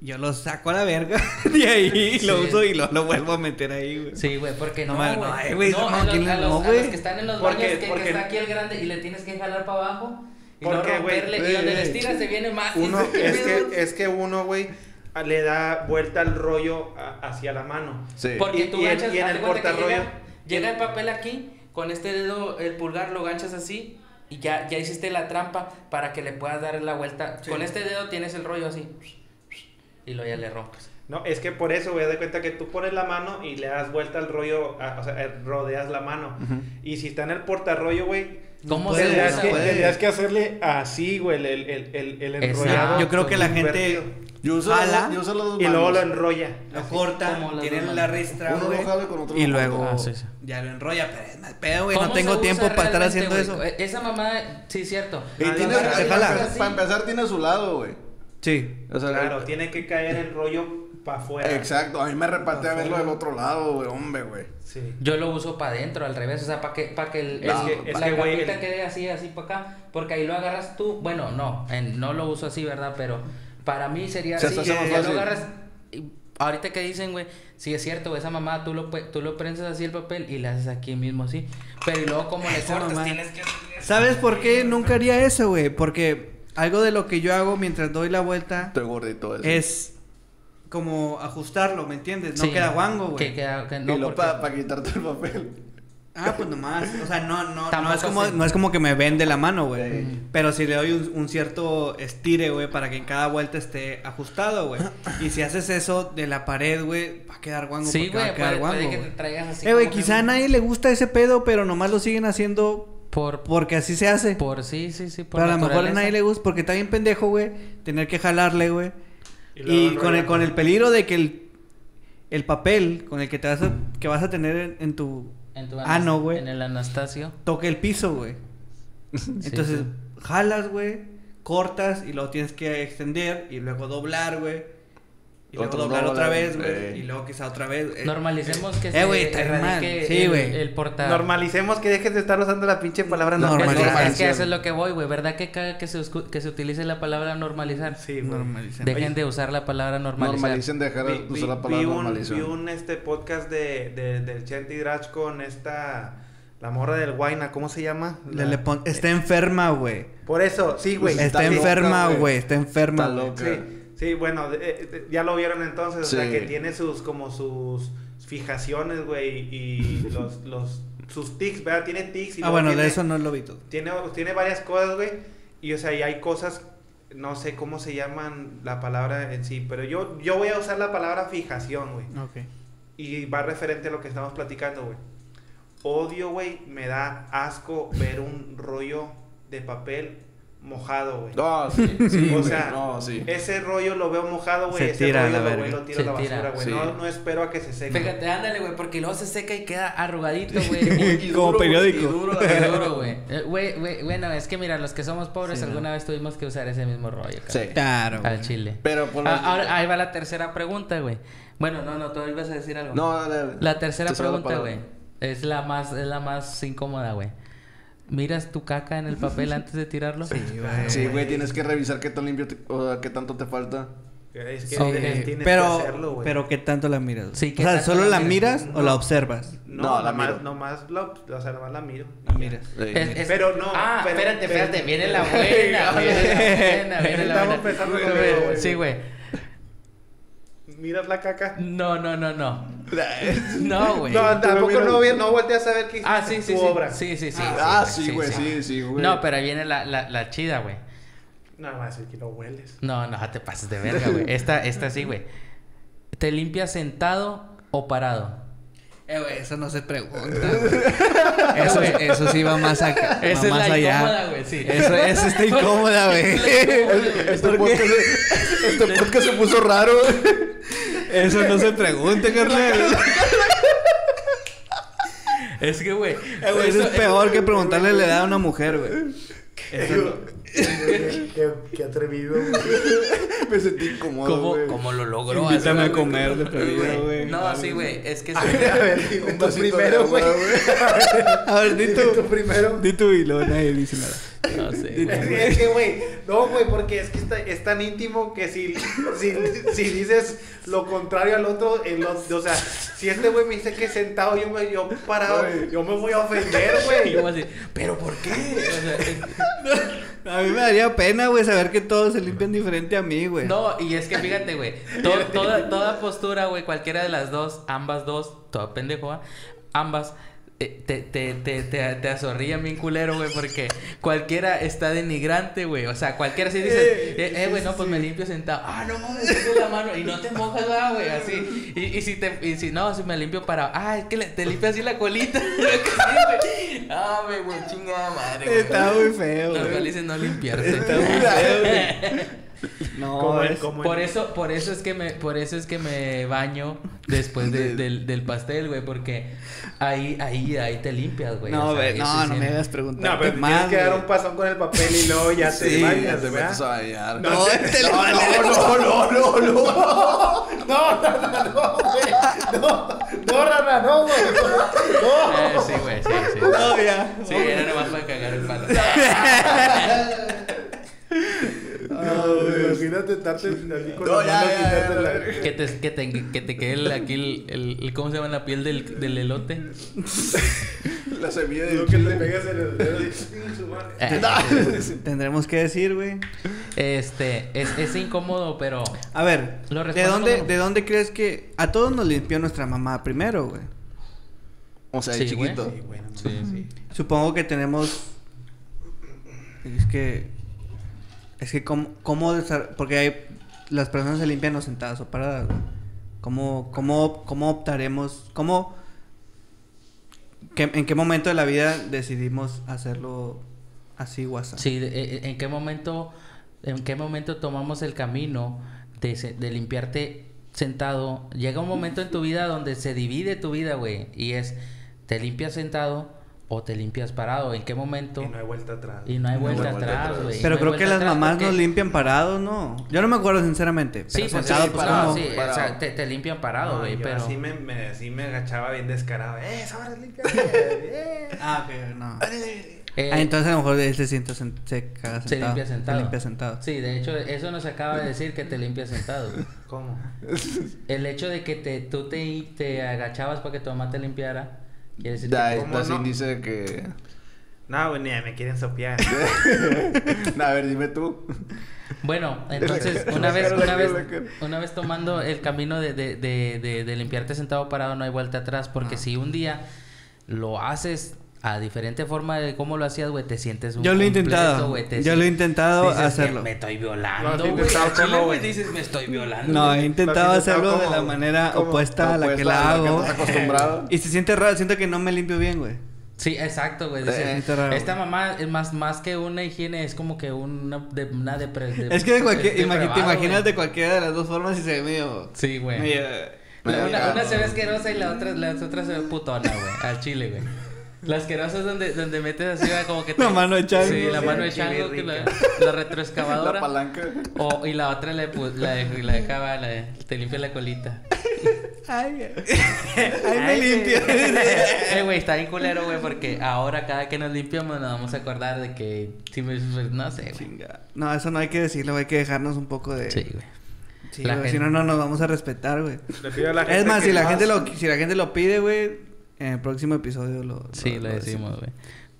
S3: Yo lo saco a la verga de ahí,
S4: Sí.
S3: lo uso y lo, lo vuelvo a meter ahí, güey.
S4: Sí, güey, porque no,
S3: No,
S4: güey.
S3: no, güey, no,
S4: a, los,
S3: ¿quién le-
S4: a los-
S3: no,
S4: a los que están en los
S2: Porque-
S4: baños que, que está aquí el grande y le tienes que jalar para abajo y
S2: ¿Por
S4: no romperle. Y donde
S1: ey.
S4: le estiras se viene más.
S2: Uno,
S4: Dices, ¿qué
S2: es que, es que uno, güey, le da vuelta al rollo a- hacia la mano.
S1: Sí.
S4: Porque
S2: Y-
S4: tú
S2: y en-
S4: ganchas,
S2: y en
S4: haz
S2: el portarrollo-
S4: llega, llega el papel aquí, con este dedo, el pulgar lo ganchas así y ya, ya hiciste la trampa para que le puedas dar la vuelta.
S3: Sí.
S4: Con este dedo tienes el rollo así y lo ya le rompes.
S2: No, es que por eso, güey, de cuenta que tú pones la mano y le das vuelta al rollo, a- o sea, eh, rodeas la mano. Y si está en el portarrollo, güey,
S4: ¿Cómo
S3: puede,
S4: se
S2: tendrías, que, tendrías que hacerle así, güey, el, el, el, enrollado.
S3: Yo creo que la gente.
S1: Yo uso,
S3: Jala,
S1: yo uso las dos
S2: Y luego lo enrolla.
S3: Lo
S2: así.
S3: corta, tiene la ristra,
S1: Uno
S3: güey.
S1: lo jala y con otro
S3: Y
S1: lo
S3: luego.
S4: Ah, sí, sí.
S3: ya lo enrolla, pero pedo, güey. No
S4: ¿Cómo
S3: tengo tiempo para estar haciendo
S4: güey?
S3: eso.
S4: E- Esa mamá, sí, cierto.
S1: Y
S2: Nadie
S1: tiene,
S2: más
S1: para,
S2: se
S3: jala.
S1: empezar, para empezar, tiene su lado, güey.
S3: Sí.
S1: O sea,
S2: Claro, tiene que caer el rollo para afuera.
S1: Exacto. A mí me repatea verlo del otro lado, güey. Hombre, güey.
S2: Sí.
S4: Yo lo uso para adentro, al revés, o sea, para que, para que el,
S2: que- es
S4: la
S2: que, güey, el-
S4: quede así, así para acá, porque ahí lo agarras tú, bueno, no, en- no lo uso así, ¿verdad? Pero para mí sería
S1: Se
S4: así, ya lo agarras, y ahorita que dicen, güey, sí es cierto, esa mamá, tú lo, tú lo prensas así el papel y le haces aquí mismo así. Pero y luego como le cortas,
S3: mamá.
S4: tienes que...
S3: ¿Sabes por qué nunca haría eso, güey? Porque algo de lo que yo hago mientras doy la vuelta
S1: Estoy gordito. ese.
S3: es como ajustarlo, ¿me entiendes? No
S4: Sí,
S3: queda guango,
S4: Que
S3: güey.
S4: queda... que
S1: y
S4: no,
S1: luego
S4: porque-
S1: para quitarte el papel.
S3: Ah, pues nomás. O sea, no, no, no es como, no es como que me vende la mano, güey.
S1: Sí.
S3: Pero si le doy un, un cierto estire, güey, para que en cada vuelta esté ajustado, güey. Y si haces eso de la pared, güey, va a quedar guango.
S4: Sí,
S3: porque va
S4: güey,
S3: a quedar guango,
S4: que te
S3: güey.
S4: traigas así
S3: Eh, güey,
S4: que-
S3: quizá a nadie le gusta ese pedo, pero nomás lo siguen haciendo
S4: Por...
S3: porque así se hace.
S4: Por sí, sí, sí, por
S3: pero a lo mejor a nadie le gusta porque está bien pendejo, güey, tener que jalarle, güey.
S2: Y
S3: con el, con el peligro de que el, el papel con el que te vas a, que vas a tener en, en tu
S4: En tu
S3: Ah, no, güey.
S4: En el Anastasio.
S3: toque el piso, güey. Entonces,
S4: sí.
S3: jalas, güey, cortas y luego tienes que extender y luego doblar, güey. Y luego doblar otra vez, güey.
S1: eh.
S3: Y luego quizá otra vez. eh.
S4: Normalicemos que
S3: Eh, güey, está bien
S4: erradique.
S3: Sí,
S4: el-
S3: güey.
S4: El.
S2: Normalicemos que dejes de estar usando la pinche palabra
S3: Normalizar.
S4: Es que-
S2: normalizar.
S4: Es que eso es lo que voy, güey. ¿Verdad que caga que se, que se utilice la palabra normalizar?
S2: Sí, güey.
S3: Normalizar.
S4: Dejen de usar la palabra normalizar.
S1: Normalicen dejar de
S2: Vi,
S1: usar la palabra
S2: un,
S1: normalización.
S2: vi un este podcast de, de- del Chente Drach con esta la morra del Guayna, ¿cómo se llama?
S3: Le-
S2: La-
S3: le pon- está enferma, güey.
S2: Por eso, sí, güey.
S3: Está enferma,
S1: güey.
S3: Está enferma,
S1: Está loca.
S2: Sí, sí, bueno, de- eh, de- ya lo vieron entonces, o sea que tiene sus como sus fijaciones, güey, y los los sus tics, ¿verdad? Tiene tics y
S3: Ah, bueno,
S2: tiene,
S3: de eso no lo vi todo.
S2: tiene tiene varias cosas, güey, y o sea, y hay cosas no sé cómo se llaman la palabra en sí, pero yo yo voy a usar la palabra fijación, güey.
S3: Ok.
S2: Y va referente a lo que estamos platicando, güey. Odio, güey, me da asco ver un rollo de papel mojado, güey.
S1: No, sí, sí,
S2: O sea,
S1: no, sí.
S2: Ese rollo lo veo mojado, güey.
S3: Se
S2: Ese
S3: tira
S2: rollo
S3: la
S2: lo, güey, lo tiro
S4: Se
S2: a la
S4: tira,
S2: basura, güey.
S1: sí.
S2: No, no espero a que se seque.
S4: Fíjate, ándale, güey, porque luego se seca y queda arrugadito, güey.
S1: Y
S3: como
S1: duro,
S3: periódico.
S1: y duro,
S4: Qué
S1: la-
S4: duro, güey. Eh, Güey, güey, bueno, es que mira, los que somos pobres
S3: Sí,
S4: alguna vez tuvimos que usar ese mismo rollo,
S1: Sí.
S4: cabrón.
S3: Claro,
S4: Al chile.
S1: Pero por
S4: Ah,
S1: las-
S4: ahora, ahí va la tercera pregunta, güey. Bueno, no, no, tú ibas a decir algo.
S1: No, dale, dale.
S4: La tercera pregunta, güey. Es la más, es la más incómoda, güey. ¿Miras tu caca en el papel antes de tirarlo?
S3: Sí, güey.
S1: Sí, güey, tienes que revisar qué tan limpio te- o sea, qué tanto te falta.
S2: Es que
S4: Sí,
S2: tienes, tienes
S3: pero,
S2: que hacerlo, güey.
S3: pero ¿qué tanto la miras? güey?
S4: Sí, ¿qué
S3: o sea, ¿solo
S4: la miras?
S3: o la observas?
S2: No,
S1: No, la
S2: nomás,
S1: miro.
S2: nomás la, o sea, nomás la miro.
S3: La miras.
S1: Sí.
S4: Es- es-
S2: Pero no,
S4: Ah,
S2: pero-
S4: espérate, espérate. Viene la buena. viene la buena, viene la
S2: Estamos
S4: buena.
S2: pensando
S4: güey, güey. Sí, güey.
S2: ¿Miras la caca?
S4: No, no, no, no. No, güey.
S2: No, tampoco
S1: mira-
S2: no, no volteas a ver qué
S4: Ah, sí, sí,
S2: tu
S4: sí.
S2: obra.
S4: Sí, sí, sí.
S1: Ah, sí, güey, sí, sí, güey.
S4: No, pero ahí viene la, la, la chida, güey.
S2: No, más es que lo hueles.
S4: No, no te pases de verga, güey. Esta, esta sí, güey. ¿Te limpias sentado o parado?
S3: Eh, güey, eso no se pregunta. güey. Eso, eso sí va más acá. va
S4: Esa es
S3: más
S4: la
S3: allá.
S4: incómoda, güey, sí.
S3: Eso, eso está incómoda, güey.
S1: Este podcast, este podcast se puso raro.
S3: Eso no se pregunta, carnal.
S4: Es que, güey.
S3: Eh, güey, Eso es peor que preguntarle la edad a una mujer, güey.
S2: qué, qué atrevido. güey.
S1: Me sentí incómodo,
S4: ¿Cómo, cómo lo logró?
S3: Invítame a comer de perdido, güey.
S4: No, sí, güey. Es que...
S2: A ver, a ver, di
S1: Un
S2: tú
S1: vasito de
S2: primero,
S1: agua,
S2: güey.
S3: A ver, di tú.
S2: primero.
S3: Di tú y luego nadie dice nada.
S4: No sé.
S2: Es que, güey, no, güey, porque es que está, es tan íntimo que si, si, si dices lo contrario al otro, el, o sea, si este güey me dice que sentado, yo me yo parado, yo me voy a ofender,
S4: Y
S2: güey.
S4: yo voy a decir, ¿pero por qué? O sea, es-
S3: A mí me daría pena, güey, saber que todos se limpian diferente a mí, güey.
S4: No, y es que fíjate, güey. to- toda, toda postura, güey, cualquiera de las dos, ambas dos, toda pendejo, ambas. Eh, Te, te, te, te, azorrillan bien culero, güey, porque cualquiera está denigrante, güey. O sea, cualquiera sí dice, eh, eh, güey, no, pues me limpio sentado. Ah, no mames, metes la mano y no te mojas, güey, así. Y, y si te, y si no, si me limpio para, ah, es que te limpias así la colita. Ah, güey, chingada madre, güey.
S3: Está muy feo, güey.
S4: felices no limpiarse.
S3: Está muy feo, güey. No, es-
S4: Por
S2: el-
S4: eso, por eso es que me, por eso es que me baño después de- del, del pastel, güey, porque ahí, ahí, ahí te limpias, güey.
S3: No,
S4: o sea,
S3: no,
S4: sí-
S3: no me hagas preguntar.
S2: No, pero
S3: más,
S2: tienes que dar un pasón con el papel y luego ya te bañas,
S1: te
S2: ¿verdad?
S1: metes a bañar.
S2: No,
S3: No,
S2: te- no, no, no, no, no, no. No, no, no, no, güey. No, no, Rana, no, güey. No.
S4: Eh, sí, güey, sí, sí.
S3: No, ya.
S4: Sí, era nomás para cagar el palo.
S3: Ah, güey.
S2: Imagínate estarte así con
S1: No, ya,
S2: la-.
S4: Que te, que te, que te quede el- aquí el, el, el- ¿Cómo se llama la piel del, del elote?
S1: La semilla de
S2: Lo que te
S1: chile.
S2: pegas en el dedo y... su madre.
S4: Eh,
S3: Tendremos que decir, güey.
S4: Este, es, es incómodo, pero...
S3: A ver,
S4: Lo
S3: ¿de dónde,
S4: como-
S3: ¿de dónde crees que a todos nos limpió nuestra mamá primero, güey?
S1: O sea,
S4: Sí,
S1: de
S4: güey.
S1: chiquito.
S2: Sí, bueno,
S4: Sí.
S2: sí.
S3: Supongo que tenemos. Es que. Es que, ¿cómo, cómo Porque hay. Las personas se limpian o sentadas o paradas. ¿Cómo, cómo, cómo optaremos? ¿Cómo. ¿En qué momento de la vida decidimos hacerlo así, WhatsApp?
S4: Sí, de- eh, ¿en qué momento, en qué momento tomamos el camino de limpiarte sentado? Llega un momento en tu vida donde se divide tu vida, güey, y es, ¿te limpias sentado o te limpias parado? ¿En qué momento?
S2: Y no hay vuelta atrás.
S4: Y no hay
S1: No hay
S4: vuelta atrás, güey.
S3: Pero
S4: No
S3: creo que las mamás
S4: porque-
S3: nos limpian parados, ¿no? Yo no me acuerdo sinceramente.
S4: Sí,
S3: pero
S4: pues
S3: sentado,
S4: sí,
S3: pues,
S4: parado,
S3: ¿cómo?
S4: sí, o
S1: Parado.
S4: sea, te, te limpian parado,
S2: No,
S4: güey,
S2: yo
S4: pero...
S2: Así me, me, así me agachaba bien descarado. ¡Eh, sabes limpiar! ¡Eh!
S3: Ah, ok, no.
S4: Eh,
S3: Ah, entonces a lo mejor él se sienta se caga
S4: se
S3: sentado.
S4: limpia sentado.
S3: Se limpia sentado.
S4: Sí, de hecho, eso nos acaba de decir que te limpias sentado. güey.
S2: ¿Cómo?
S4: El hecho de que te, tú te, te agachabas para que tu mamá te limpiara, quiere decir
S1: Da,
S4: que...
S2: ¿Cómo
S1: das
S2: no?
S1: índice de que.
S2: No, güey, ni me quieren sopear.
S1: a ver, dime tú.
S4: Bueno, entonces, una vez, una vez, una vez tomando el camino de, de, de, de, de limpiarte sentado parado, no hay vuelta atrás, porque
S3: Ah.
S4: si un día lo haces a diferente forma de cómo lo hacías, güey, te sientes un
S3: Yo lo he intentado.
S4: te
S3: Yo lo he intentado
S4: dices,
S3: hacerlo.
S4: Me, me estoy
S2: No,
S4: violando, güey.
S2: cómo,
S4: güey, dices, me estoy violando.
S3: No, he intentado hacerlo de la manera
S2: como
S3: opuesta a la que la
S1: a la que
S3: hago.
S1: acostumbrado.
S3: Y se siente raro, siento que no me limpio bien, güey.
S4: Sí, exacto, güey.
S1: Eh,
S4: dices,
S3: está raro.
S4: esta mamá es más, más que una higiene, es como que una, de, una depre- de-
S3: Es que de cualquier, imagi- te imaginas de cualquiera de las dos formas y se ve medio...
S4: Sí, güey. Una, una se ve asquerosa y la otra, la otra se ve putona, güey. Al chile, güey. La asquerosa es donde, donde metes así, güey, como que
S3: La mano de chango.
S4: Sí, la mano de chango, que la, la retroexcavadora.
S1: La palanca.
S4: O, y la otra la de, pu- la de, la de cava, la de, te limpia la colita.
S3: Ay, ay, me limpio.
S4: Eh, güey, está bien culero, güey, porque ahora cada que nos limpiamos nos vamos a acordar de que, si me, pues, no sé, güey.
S3: Chinga. No, eso no hay que decirlo, hay que dejarnos un poco de...
S4: Sí, güey.
S3: Sí, güey, si no, no nos vamos a respetar, güey. Es más, si la, gente lo, si la gente lo pide, güey, en el próximo episodio lo...
S4: Sí, lo decimos, güey.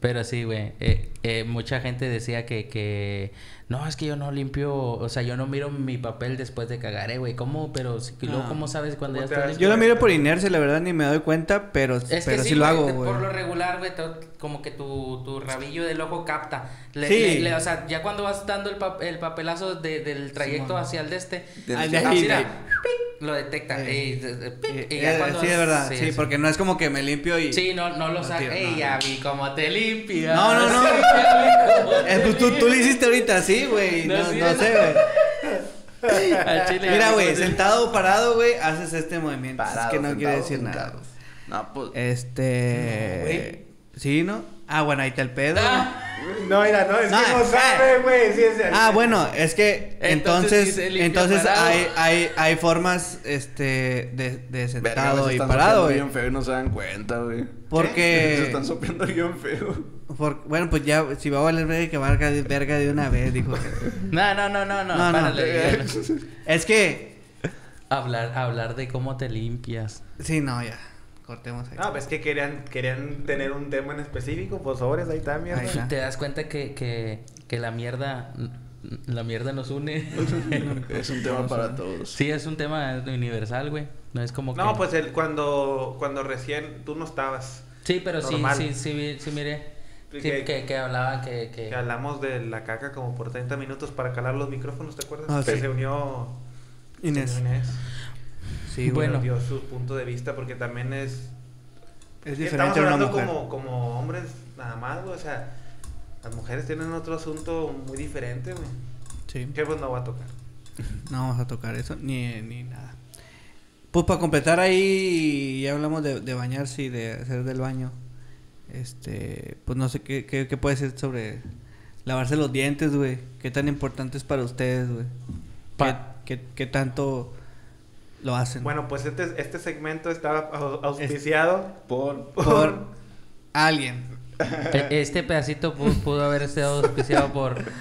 S4: Pero sí, güey. Eh, eh, mucha gente decía que, que... No, es que yo no limpio... O sea, yo no miro mi papel después de cagar, eh, güey. ¿Cómo? Pero... si- y luego,
S3: No.
S4: ¿cómo sabes cuando
S2: ¿Cómo
S4: ya estás
S3: Yo lo miro por inercia, la verdad, ni me doy cuenta, pero,
S4: Es
S3: pero
S4: que
S3: sí, lo hago,
S4: de-
S3: güey.
S4: Por lo regular, güey, como que tu, tu rabillo del ojo capta. Le-
S3: Sí.
S4: le- le- o sea, ya cuando vas dando el, pap- el papelazo de- del trayecto hacia el de este...
S3: Ah, de ahí, de
S4: mira,
S3: ahí.
S4: ¡pic! lo detecta.
S3: Eh,
S4: y,
S3: Eh,
S4: y ya
S3: eh,
S4: cuando
S3: sí, es verdad. Sí, porque no es como que me limpio y...
S4: Sí, no, no lo
S3: No,
S4: saca.
S3: tío,
S4: Ey,
S3: no,
S4: ya vi cómo te limpias.
S3: No, no, no.
S4: Te
S3: pues tú, tú lo hiciste ahorita, sí, güey.
S4: No,
S3: No,
S4: sí,
S3: no sé, güey. Mira, güey, sentado o parado, güey, haces este movimiento.
S1: Parado,
S3: es que no quiere
S1: sentado,
S3: decir nada.
S1: sentado. No, pues.
S3: Este...
S4: Güey.
S3: ¿Sí, no? Ah, bueno, ahí está el pedo.
S4: Ah,
S2: No, mira, no, es
S3: No,
S2: que no
S3: eh.
S2: sabe, güey. Sí, es
S3: Ah, bueno, es que
S4: Entonces,
S3: entonces,
S4: se
S3: hay, hay, hay formas este de, de sentado
S1: se
S3: y
S1: están
S3: parado, güey.
S1: bien feo y no se dan cuenta, güey. Se
S3: Porque
S1: están sopeando bien feo.
S3: por- bueno, pues ya si va a valer verga que valga de verga de una vez, dijo.
S4: No, no, no, no, no.
S3: No, no.
S4: párale, ya.
S3: es que
S4: Hablar, hablar de cómo te limpias.
S3: sí, no, ya. Cortemos ahí.
S2: No, pues que querían, querían tener un tema en específico, pues sobres, ahí mierda.
S3: Ahí.
S4: Te das cuenta que, que, que la mierda, la mierda nos une.
S1: Es un tema para todos.
S4: sí, es un tema universal, güey. No es como que...
S2: No, pues el, cuando, cuando recién tú no estabas,
S4: Sí, pero sí,
S2: normal.
S4: sí, sí, vi- sí, miré. Sí,
S2: Que-
S4: que, que hablaban que... que...
S2: que hablamos de la caca como por 30 minutos para calar los micrófonos, ¿te acuerdas?
S3: Ah,
S2: que
S3: sí.
S2: se unió
S3: Inés.
S2: se unió Inés.
S3: Sí,
S4: Bueno.
S2: dio su punto de vista porque también es...
S3: es diferente
S2: Estamos
S3: a una
S2: hablando
S3: mujer.
S2: como, como hombres nada más, güey, o sea, las mujeres tienen otro asunto muy diferente, güey.
S3: Sí.
S2: Que pues no va a tocar.
S3: No vamos a tocar eso ni, ni nada. Pues para completar ahí, ya hablamos de, de bañarse y de hacer del baño. Este, pues no sé qué, qué, qué puede ser sobre lavarse los dientes, güey. ¿Qué tan importante es para ustedes, güey? ¿Qué,
S4: Pa-
S3: qué, qué tanto lo hacen?
S2: Bueno, pues este, este segmento estaba au- auspiciado
S1: Por.
S3: por alguien.
S4: E- Este pedacito pudo, pudo haber estado auspiciado por...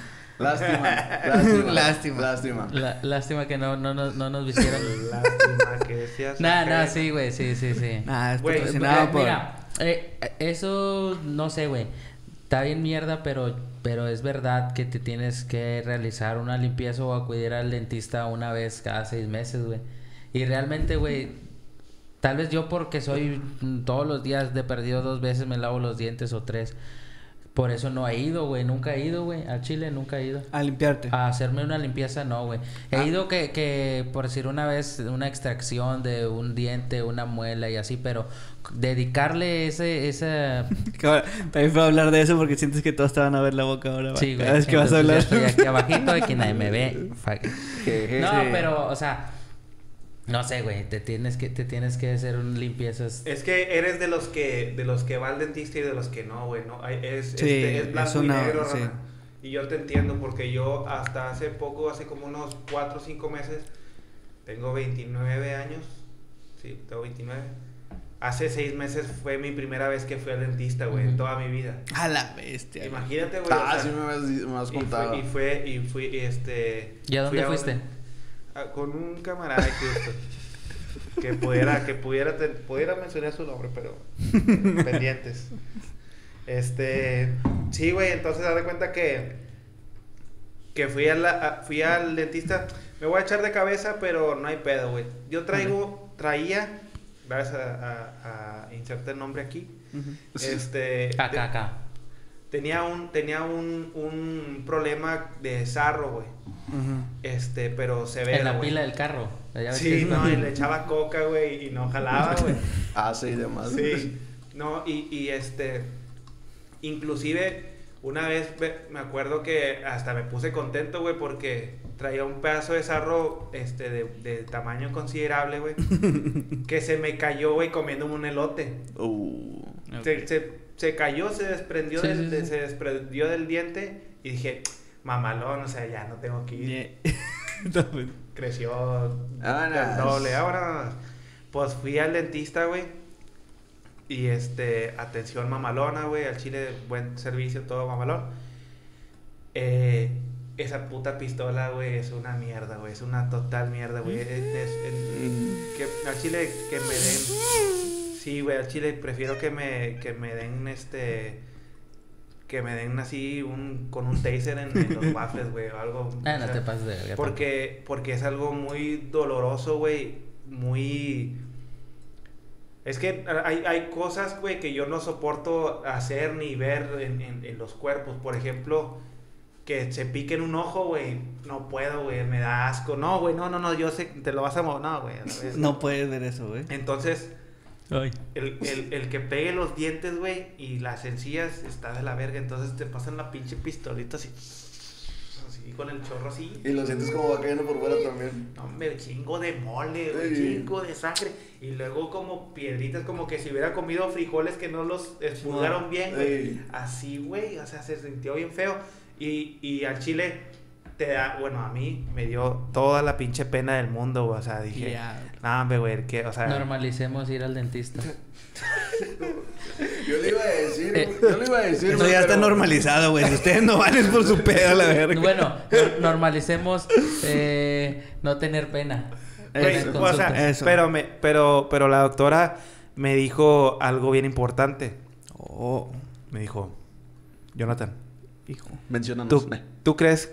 S1: Lástima, lástima.
S3: Lástima.
S1: Lástima.
S4: La- lástima que no, no, no, no nos visieron.
S2: Lástima que decías.
S4: Nah, nah, sí, güey, sí, sí, sí.
S3: Ah, es
S4: Eh,
S3: por...
S4: Mira, eh, eso no sé, güey. Está bien mierda, pero, pero es verdad que te tienes que realizar una limpieza o acudir al dentista una vez cada seis meses, güey. Y realmente, güey, tal vez yo porque soy mm, todos los días de perdido dos veces me lavo los dientes o tres. Por eso no he ido, güey. Nunca he ido, güey. Al Chile nunca he ido.
S3: A limpiarte.
S4: A hacerme una limpieza, no, güey. He
S3: Ah.
S4: ido que, que, por decir una vez, una extracción de un diente, una muela y así, pero dedicarle ese, esa...
S3: También fue a hablar de eso porque sientes que todos te van a ver la boca ahora.
S4: Sí,
S3: güey. Cada vez que vas a hablar.
S4: Estoy aquí abajito de que nadie me ve. No, pero, o sea... No sé, güey. Te tienes que, te tienes que hacer un limpiezas...
S2: Es que eres de los que de los que va al dentista y de los que no, güey, no, es,
S3: Sí,
S2: este, es blanco y negro,
S3: sí.
S2: Rana. Y yo te entiendo porque yo hasta hace poco, hace como unos 4 o 5 meses, tengo 29 años, sí, tengo 29. Hace 6 meses fue mi primera vez que fui al dentista, güey, en toda mi vida.
S3: A la bestia.
S2: Imagínate, güey. o
S1: Ah,
S2: sea,
S1: sí me has, me has
S2: y
S1: contado.
S2: fue, y fue, y fui, y este...
S4: ¿Y a dónde
S2: fui
S4: fuiste?
S2: a- con un camarada de Houston. que pudiera, que pudiera, te- pudiera mencionar su nombre, pero pendientes. Este, sí, güey, entonces haz de cuenta que que fui a la- a- fui al dentista, me voy a echar de cabeza, pero no hay pedo, güey. Yo traigo, traía, vas a, a, a insertar el nombre aquí. Este,
S4: Acá, acá.
S2: Tenía un, tenía un, un problema de sarro, güey. Este, pero severo,
S4: En la pila del carro.
S2: Sí, no, y le echaba coca, güey, y no jalaba, güey.
S1: Hace y demás.
S2: Sí, no, y, y este, inclusive una vez ve- me acuerdo que hasta me puse contento, güey, porque traía un pedazo de sarro, este, de, de tamaño considerable, güey, que se me cayó, güey, comiéndome un elote.
S1: Uh.
S2: Se, se, se cayó, se desprendió,
S4: Sí,
S2: del,
S4: sí,
S2: de-
S4: sí.
S2: se desprendió del diente y dije, mamalón, o sea, ya no tengo que ir.
S3: No, pues,
S2: creció
S1: Vámonos.
S2: el doble. Ahora, pues fui al dentista, güey. Y este, atención mamalona, güey. Al chile, buen servicio, todo mamalón. Eh, esa puta pistola, güey, es una mierda, güey. Es una total mierda, güey. Es- es- es- que, al chile, que me den. Sí, güey, al chile prefiero que me, que me den este. Que me den así un, con un taser en, en los waffles, güey, o algo.
S4: Ah,
S2: o
S4: no
S2: sea,
S4: te pases de verga.
S2: porque, porque es algo muy doloroso, güey. Muy. Es que hay, hay cosas, güey, que yo no soporto hacer ni ver en, en- en los cuerpos. Por ejemplo, que se pique en un ojo, güey. No puedo, güey. Me da asco. No, güey, no, no, no. Yo sé te lo vas a mover. No, güey.
S3: No puedes ver eso, güey.
S2: Entonces,
S3: Ay.
S2: el, el, el que pegue los dientes, güey, y las encías está de la verga. Entonces te pasan la pinche pistolita así. Así con el chorro así.
S1: Y lo sientes como va cayendo por fuera también.
S2: No, Hombre, chingo de mole, güey,
S1: Sí.
S2: chingo de sangre. Y luego como piedritas, como que si hubiera comido frijoles que no los expulgaron bien, güey. Así, güey, o sea, se sintió bien feo. Y, y al chile te da, bueno, a mí me dio toda la pinche pena del mundo, güey. O sea, dije. No, hombre, güey, que, o sea...
S4: Normalicemos ir al dentista.
S1: Yo le iba a decir,
S4: Eh,
S1: yo le iba a decir.
S3: Eso ya está normalizado, güey. Si ustedes no valen por su pedo, la verga.
S4: bueno, nor- normalicemos eh, no tener pena.
S2: o sea,
S3: Eso.
S2: pero, me, pero, pero la doctora me dijo algo bien importante.
S3: Oh,
S2: Me dijo, Jonathan,
S3: hijo.
S1: Menciónanos.
S2: ¿tú, ¿tú crees,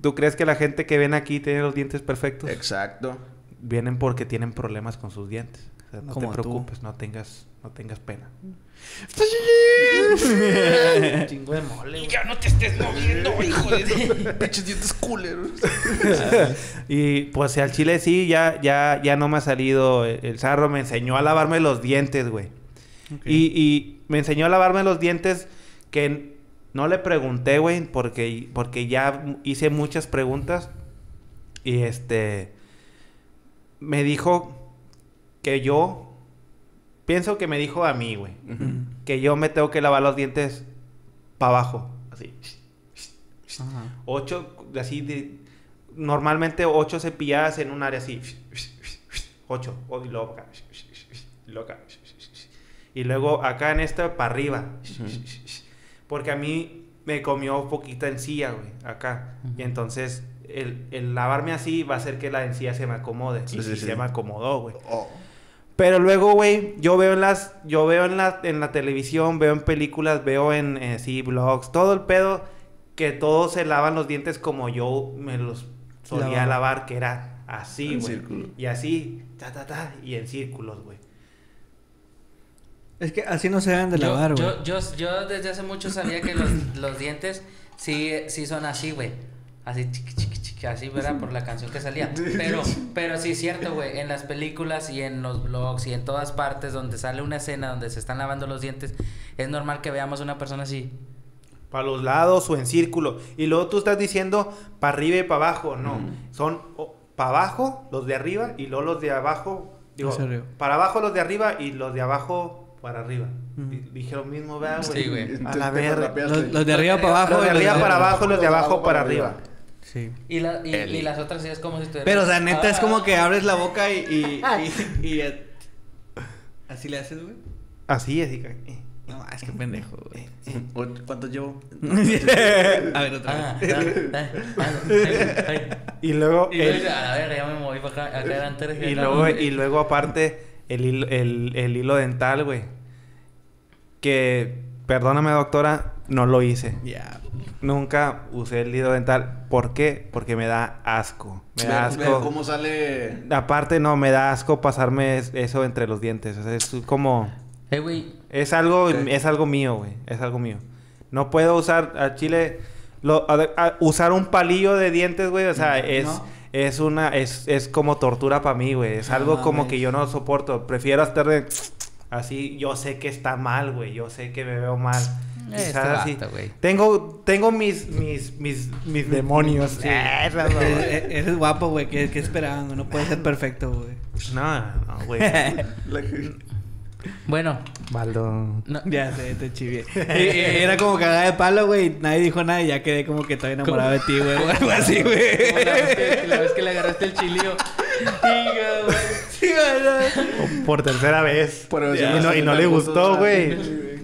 S2: ¿tú crees que la gente que ven aquí tiene los dientes perfectos?
S1: Exacto.
S2: Vienen porque tienen problemas con sus dientes. O sea, no
S3: Como
S2: te
S3: tú.
S2: preocupes, no tengas, no tengas pena. Chingo de mole, güey.
S4: no te estés moviendo, hijo de...
S1: Pinches dientes culeros.
S2: Y pues al chile sí, ya, ya, ya no me ha salido el, el sarro. Me enseñó a lavarme los dientes, güey. Y, y me enseñó a lavarme los dientes que no le pregunté, güey, porque, porque ya hice muchas preguntas. Y este... Me dijo que yo... Pienso que me dijo a mí, güey. Que yo me tengo que lavar los dientes para abajo. Así. Ocho, así de... Normalmente ocho cepilladas en un área así. Ocho. o- Y luego acá. Y luego acá. Y luego acá en esta para arriba. Porque a mí me comió poquita encía, güey, acá. Y entonces el, el lavarme así va a hacer que la encía se me acomode.
S1: Sí,
S2: y
S1: sí,
S2: sí se me acomodó, güey.
S1: Oh.
S2: Pero luego, güey, yo veo en las, yo veo en la, en la televisión, veo en películas, veo en, eh, sí, blogs, todo el pedo, que todos se lavan los dientes como yo me los solía lavar, que era así,
S1: En
S2: güey.
S1: círculo.
S2: Y así, ta, ta, ta, y en círculos, güey.
S3: Es que así no se deben de
S4: yo,
S3: lavar, güey.
S4: yo, yo, yo desde hace mucho sabía que los, los dientes sí, sí son así, güey. Así, chiqui, chiqui, así, ¿verdad? Por la canción que salía. Pero, pero sí es cierto, güey. En las películas y en los blogs y en todas partes donde sale una escena donde se están lavando los dientes, es normal que veamos una persona así.
S2: Para los lados o en círculo. Y luego tú estás diciendo para arriba y para abajo. No, son para abajo los de arriba y luego los de abajo. Digo,
S3: Hacia arriba.
S2: para abajo los de arriba y los de abajo para arriba. Dije lo mismo, ¿verdad, güey?
S4: Sí, güey.
S2: A la verga.
S3: Los, los de arriba para abajo.
S2: Los de arriba para abajo los de abajo para arriba.
S3: Sí.
S4: Y, la, y, y las otras sí es como si estuvieran...
S3: Pero, o sea, neta, es como
S4: Ah.
S3: que abres la boca y... y, y, y, eh, ¿Así le haces, güey?
S2: Así, así. que- eh,
S3: No, es que pendejo, güey.
S1: Oye, ¿Cuánto llevo?
S3: A ver, otra
S4: Ah,
S3: vez.
S4: ah, ah, ah.
S2: Y luego,
S4: Y luego
S2: el-
S4: a la verga, ya me moví para acá, acá eran tres.
S2: y luego, y luego aparte, el hilo, el, el hilo dental, güey. Que, perdóname, doctora, no lo hice.
S3: Ya.
S2: Nunca usé el hilo dental. ¿Por qué? Porque me da asco. Me da
S1: ve
S2: asco.
S1: ¿Cómo sale?
S2: Aparte, no, me da asco pasarme es- eso entre los dientes. O sea, es como...
S4: Eh, güey,
S2: Es algo, es algo mío, güey. Es algo mío. No puedo usar a Chile... Lo, a- a- usar un palillo de dientes, güey. O sea, es...
S3: No.
S2: Es una... Es, es como tortura para mí, güey. Es algo como que yo no soporto. Prefiero estar de... Así, yo sé que está mal, güey. Yo sé que me veo mal.
S4: Este
S2: Quizás así.
S4: vato, güey.
S2: Tengo, tengo mis, mis, mis, mis demonios.
S3: Sí.
S2: Eh,
S3: Eres, guapo, güey. ¿Qué, ¿Qué esperaban? No puedes ser perfecto, güey.
S2: No, no, güey.
S4: Bueno,
S2: Baldo.
S4: no,
S3: Ya sé, te chivié. Y- y Era como cagada de palo, güey. Nadie dijo nada y ya quedé como que estoy enamorado de ti, güey. O algo así, güey.
S4: la vez que, la vez que le agarraste el chilillo. Diga, güey.
S3: Sí, güey.
S2: Por tercera vez. No, y no le gustó, güey.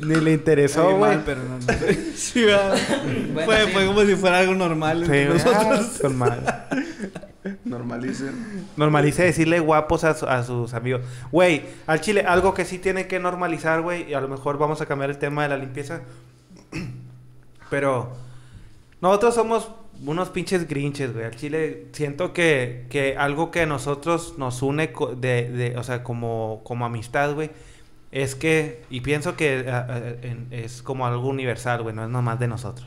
S2: Ni le interesó,
S3: Ay,
S2: güey.
S3: mal, pero no, no. Sí.
S4: Bueno,
S3: fue,
S4: sí.
S3: fue como si fuera algo normal
S2: Sí,
S3: entre nosotros.
S2: Con madre.
S1: Normalicen.
S2: Normalice decirle guapos a, su- a sus amigos. Güey, al chile, algo que sí tiene que normalizar, güey. Y a lo mejor vamos a cambiar el tema de la limpieza. Pero nosotros somos unos pinches grinches, güey. Al chile siento que, que algo que a nosotros nos une co- de, de, o sea, como, como amistad, güey. Es que, y pienso que ah, en- es como algo universal, güey, no es nomás de nosotros.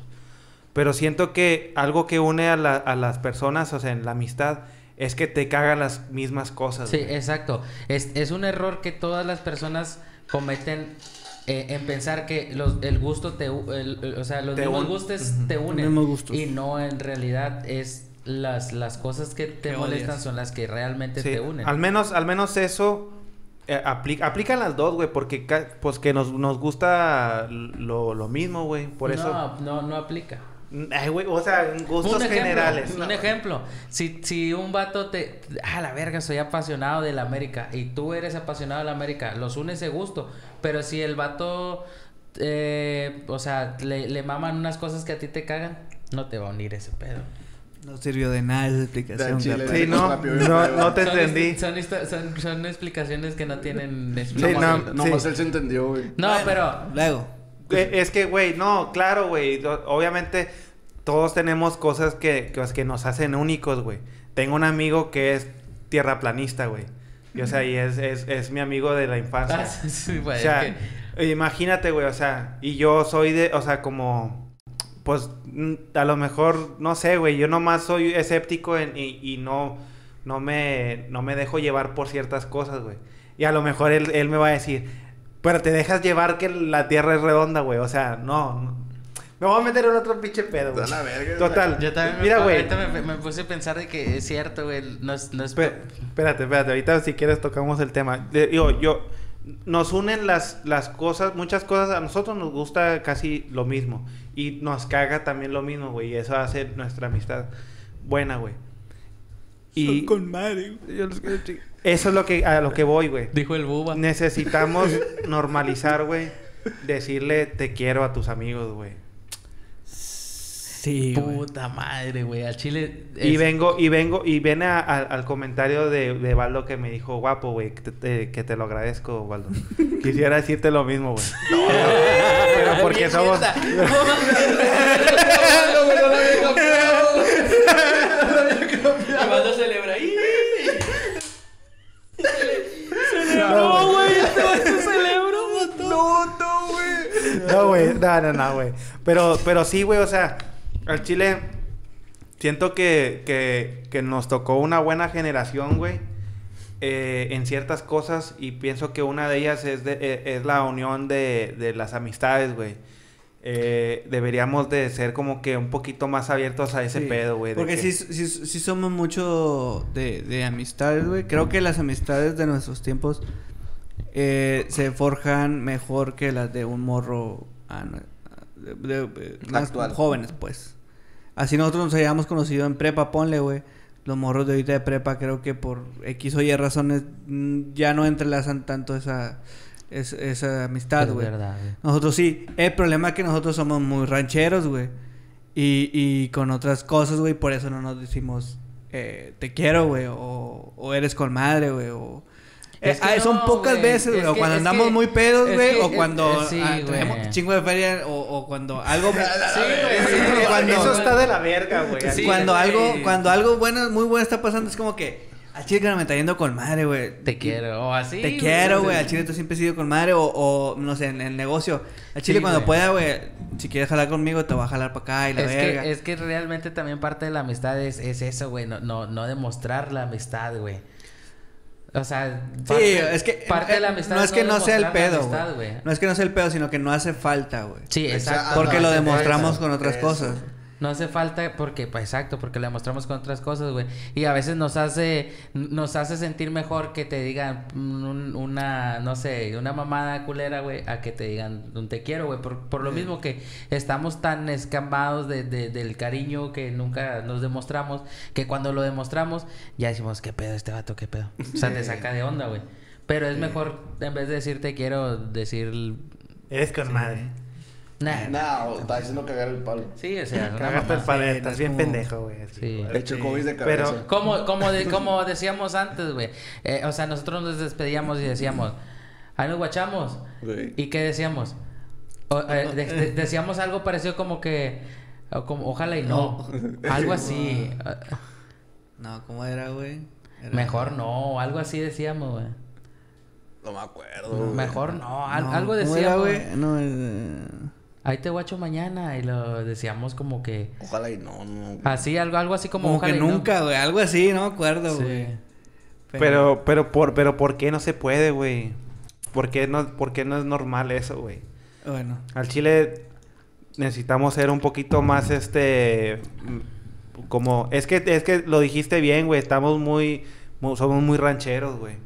S2: Pero siento que algo que une a, la- a las personas, o sea, en la amistad, es que te cagan las mismas cosas.
S4: Sí,
S2: güey.
S4: exacto. Es, es un error que todas las personas cometen eh, en pensar que los, el gusto te... u- el- el- o sea, los
S2: Te
S4: mismos
S2: un-
S4: gustos
S2: Ujú.
S4: te
S3: Los
S4: unen. Y no, en realidad, es las, las cosas que te
S3: Que
S4: molestan
S3: odias.
S4: son las que realmente
S2: Sí,
S4: te unen.
S2: Al menos, al menos eso eh, aplica, aplican las dos, güey, porque pues que nos, nos gusta lo, lo mismo, güey. Por eso.
S4: No, no, no aplica.
S2: Ay, güey, o sea, gustos
S4: un ejemplo,
S2: generales.
S4: Un ejemplo. Si, si un vato te... Ah, la verga, soy apasionado de la América. Y tú eres apasionado de la América. Los une ese gusto. Pero si el vato... eh, o sea, le, le maman unas cosas que a ti te cagan, no te va a unir ese pedo.
S3: No sirvió de nada esa explicación.
S1: Chile.
S2: Sí, no, no, no te
S4: Son
S2: entendí.
S4: Son, son, son explicaciones que no tienen...
S2: Sí,
S4: explicación.
S2: no.
S1: Nomás
S2: sí.
S1: él se entendió, güey.
S4: No,
S3: Bueno,
S4: pero...
S3: Luego.
S2: Eh, Es que, güey, no, claro, güey. Obviamente, todos tenemos cosas que, que, que nos hacen únicos, güey. Tengo un amigo que es tierraplanista, güey. Y, o sea, y es, es, es mi amigo de la infancia.
S4: Ah, sí, güey,
S2: o
S4: es
S2: sea,
S4: que-
S2: imagínate, güey, o sea, y yo soy de, o sea, como, pues, a lo mejor, no sé, güey, yo nomás soy escéptico en- y, y no, no me, no me dejo llevar por ciertas cosas, güey. Y a lo mejor él, él me va a decir, pero te dejas llevar que la tierra es redonda, güey, o sea, no. Me voy a meter en otro pinche pedo, güey.
S1: Da la verga,
S2: Total.
S4: Yo también me,
S2: Mira, güey.
S4: ahorita me, me puse a pensar de que es cierto, güey. No es, no es
S2: Espérate, espérate, ahorita si quieres tocamos el tema. De- digo, yo nos unen las, las cosas, muchas cosas, a nosotros nos gusta casi lo mismo y nos caga también lo mismo, güey, y eso hace nuestra amistad buena, güey. Y
S3: Son con madre. güey. Yo los quiero
S2: eso es lo que a lo que voy, güey.
S4: Dijo el buba.
S2: Necesitamos normalizar, güey, decirle te quiero a tus amigos, güey.
S3: Sí, güey.
S4: Puta madre, güey. Al chile.
S2: Y
S4: es-
S2: vengo, y vengo, y viene a- a- al comentario de, de Valdo que me dijo, guapo, güey, que te, que te lo agradezco, Valdo. Quisiera decirte lo mismo, güey. Pero porque somos...
S4: Y Valdo celebra.
S2: No, güey.
S1: No, no, güey.
S2: No, güey. No, no, no, güey. Pero, pero sí, güey, o sea, al Chile siento que, que, que nos tocó una buena generación, güey. eh, en ciertas cosas y pienso que una de ellas es, de, eh, es la unión de, de las amistades, güey. Eh, deberíamos de ser como que un poquito más abiertos a ese
S3: Sí,
S2: pedo, güey.
S3: Porque
S2: que-
S3: sí, sí, sí somos mucho de, de amistades, güey. Creo que las amistades de nuestros tiempos eh, se forjan mejor que las de un morro ah, no, de- de- de- más
S1: Actual.
S3: jóvenes, pues. Así nosotros nos hayamos conocido en prepa, ponle, güey. Los morros de ahorita de prepa creo que por X o Y razones mm, ya no entrelazan tanto esa, es- esa amistad,
S4: Es
S3: güey.
S4: verdad, güey.
S3: Nosotros sí. El problema es que nosotros somos muy rancheros, güey. Y, y con otras cosas, güey, por eso no nos decimos eh, te quiero, güey, o, o eres con madre, güey, o...
S4: Es
S3: Eh,
S4: que
S3: ah, son
S4: no,
S3: pocas veces, güey, o
S4: que-
S3: cuando andamos
S4: que-
S3: muy pedos, güey, o cuando
S4: eh, sí,
S3: ah, tenemos chingo de feria, o, o cuando algo...
S4: Sí, güey. sí,
S3: Cuando-
S2: Eso está de la verga, güey.
S4: Sí,
S3: cuando algo, cuando algo bueno, muy bueno está pasando, es como que... Al chile que me está yendo con madre, güey.
S4: Te quiero. O así.
S3: Te quiero, güey. Al chile tú siempre has sido con madre. O, o no sé, en el negocio. Al chile
S4: Sí,
S3: cuando pueda, güey. Si quieres jalar conmigo, te va a jalar para acá y la
S4: Es
S3: verga.
S4: que, es que realmente también parte de la amistad es, es eso, güey. No, no, no demostrar la amistad, güey. O sea,
S3: Sí, es que.
S4: parte de la
S3: eh,
S4: amistad
S3: No es que no sea el pedo,
S4: amistad.
S3: No es que no sea el pedo, sino que no hace falta, güey.
S4: Sí, exacto.
S3: Porque
S1: no
S3: lo demostramos
S1: falta.
S3: con otras
S1: Eso.
S3: cosas.
S4: No hace falta porque, pues exacto, porque le mostramos con otras cosas, güey. Y a veces nos hace, nos hace sentir mejor que te digan un- una, no sé, una mamada culera, güey, a que te digan un te quiero, güey. Por, por lo mismo que estamos tan escambados de, de- del cariño que nunca nos demostramos, que cuando lo demostramos, ya decimos, qué pedo este vato, qué pedo. O sea, te saca de onda, güey. Pero es mejor, en vez de decir te quiero, decir,
S2: Eres con madre.
S4: Nah.
S1: No, está diciendo cagar el palo.
S4: Sí, o sea, una
S2: Cagaste el palo, estás
S3: es
S2: bien pendejo, güey.
S4: Sí.
S1: Hecho COVID de
S2: Pero-
S1: cabeza.
S4: Como, como, de- como decíamos antes, güey. Eh, o sea, nosotros nos despedíamos y decíamos, ahí nos guachamos.
S1: Sí.
S4: ¿Y qué decíamos? O- eh, de- de- decíamos algo parecido como que, o como, ojalá y no. Algo así.
S3: No, ¿cómo era, güey? Era-
S4: Mejor no, algo así decíamos, güey.
S1: No me acuerdo.
S4: Mejor no, al-
S3: No,
S4: algo
S3: ¿cómo era,
S4: decíamos.
S3: güey? No, eh,
S4: Ahí te guacho mañana y lo decíamos como que
S1: Ojalá y no, no.
S4: así algo algo así como,
S3: Como que
S4: ojalá y no.
S3: nunca, güey. Algo así, no me acuerdo,
S4: Sí.
S3: güey.
S2: Pero, pero, por, pero, ¿por qué no se puede, güey? ¿Por qué no, por qué no es normal eso, güey?
S3: Bueno.
S2: Al Chile necesitamos ser un poquito más, este, como, es que, es que lo dijiste bien, güey, estamos muy, mu- somos muy rancheros, güey.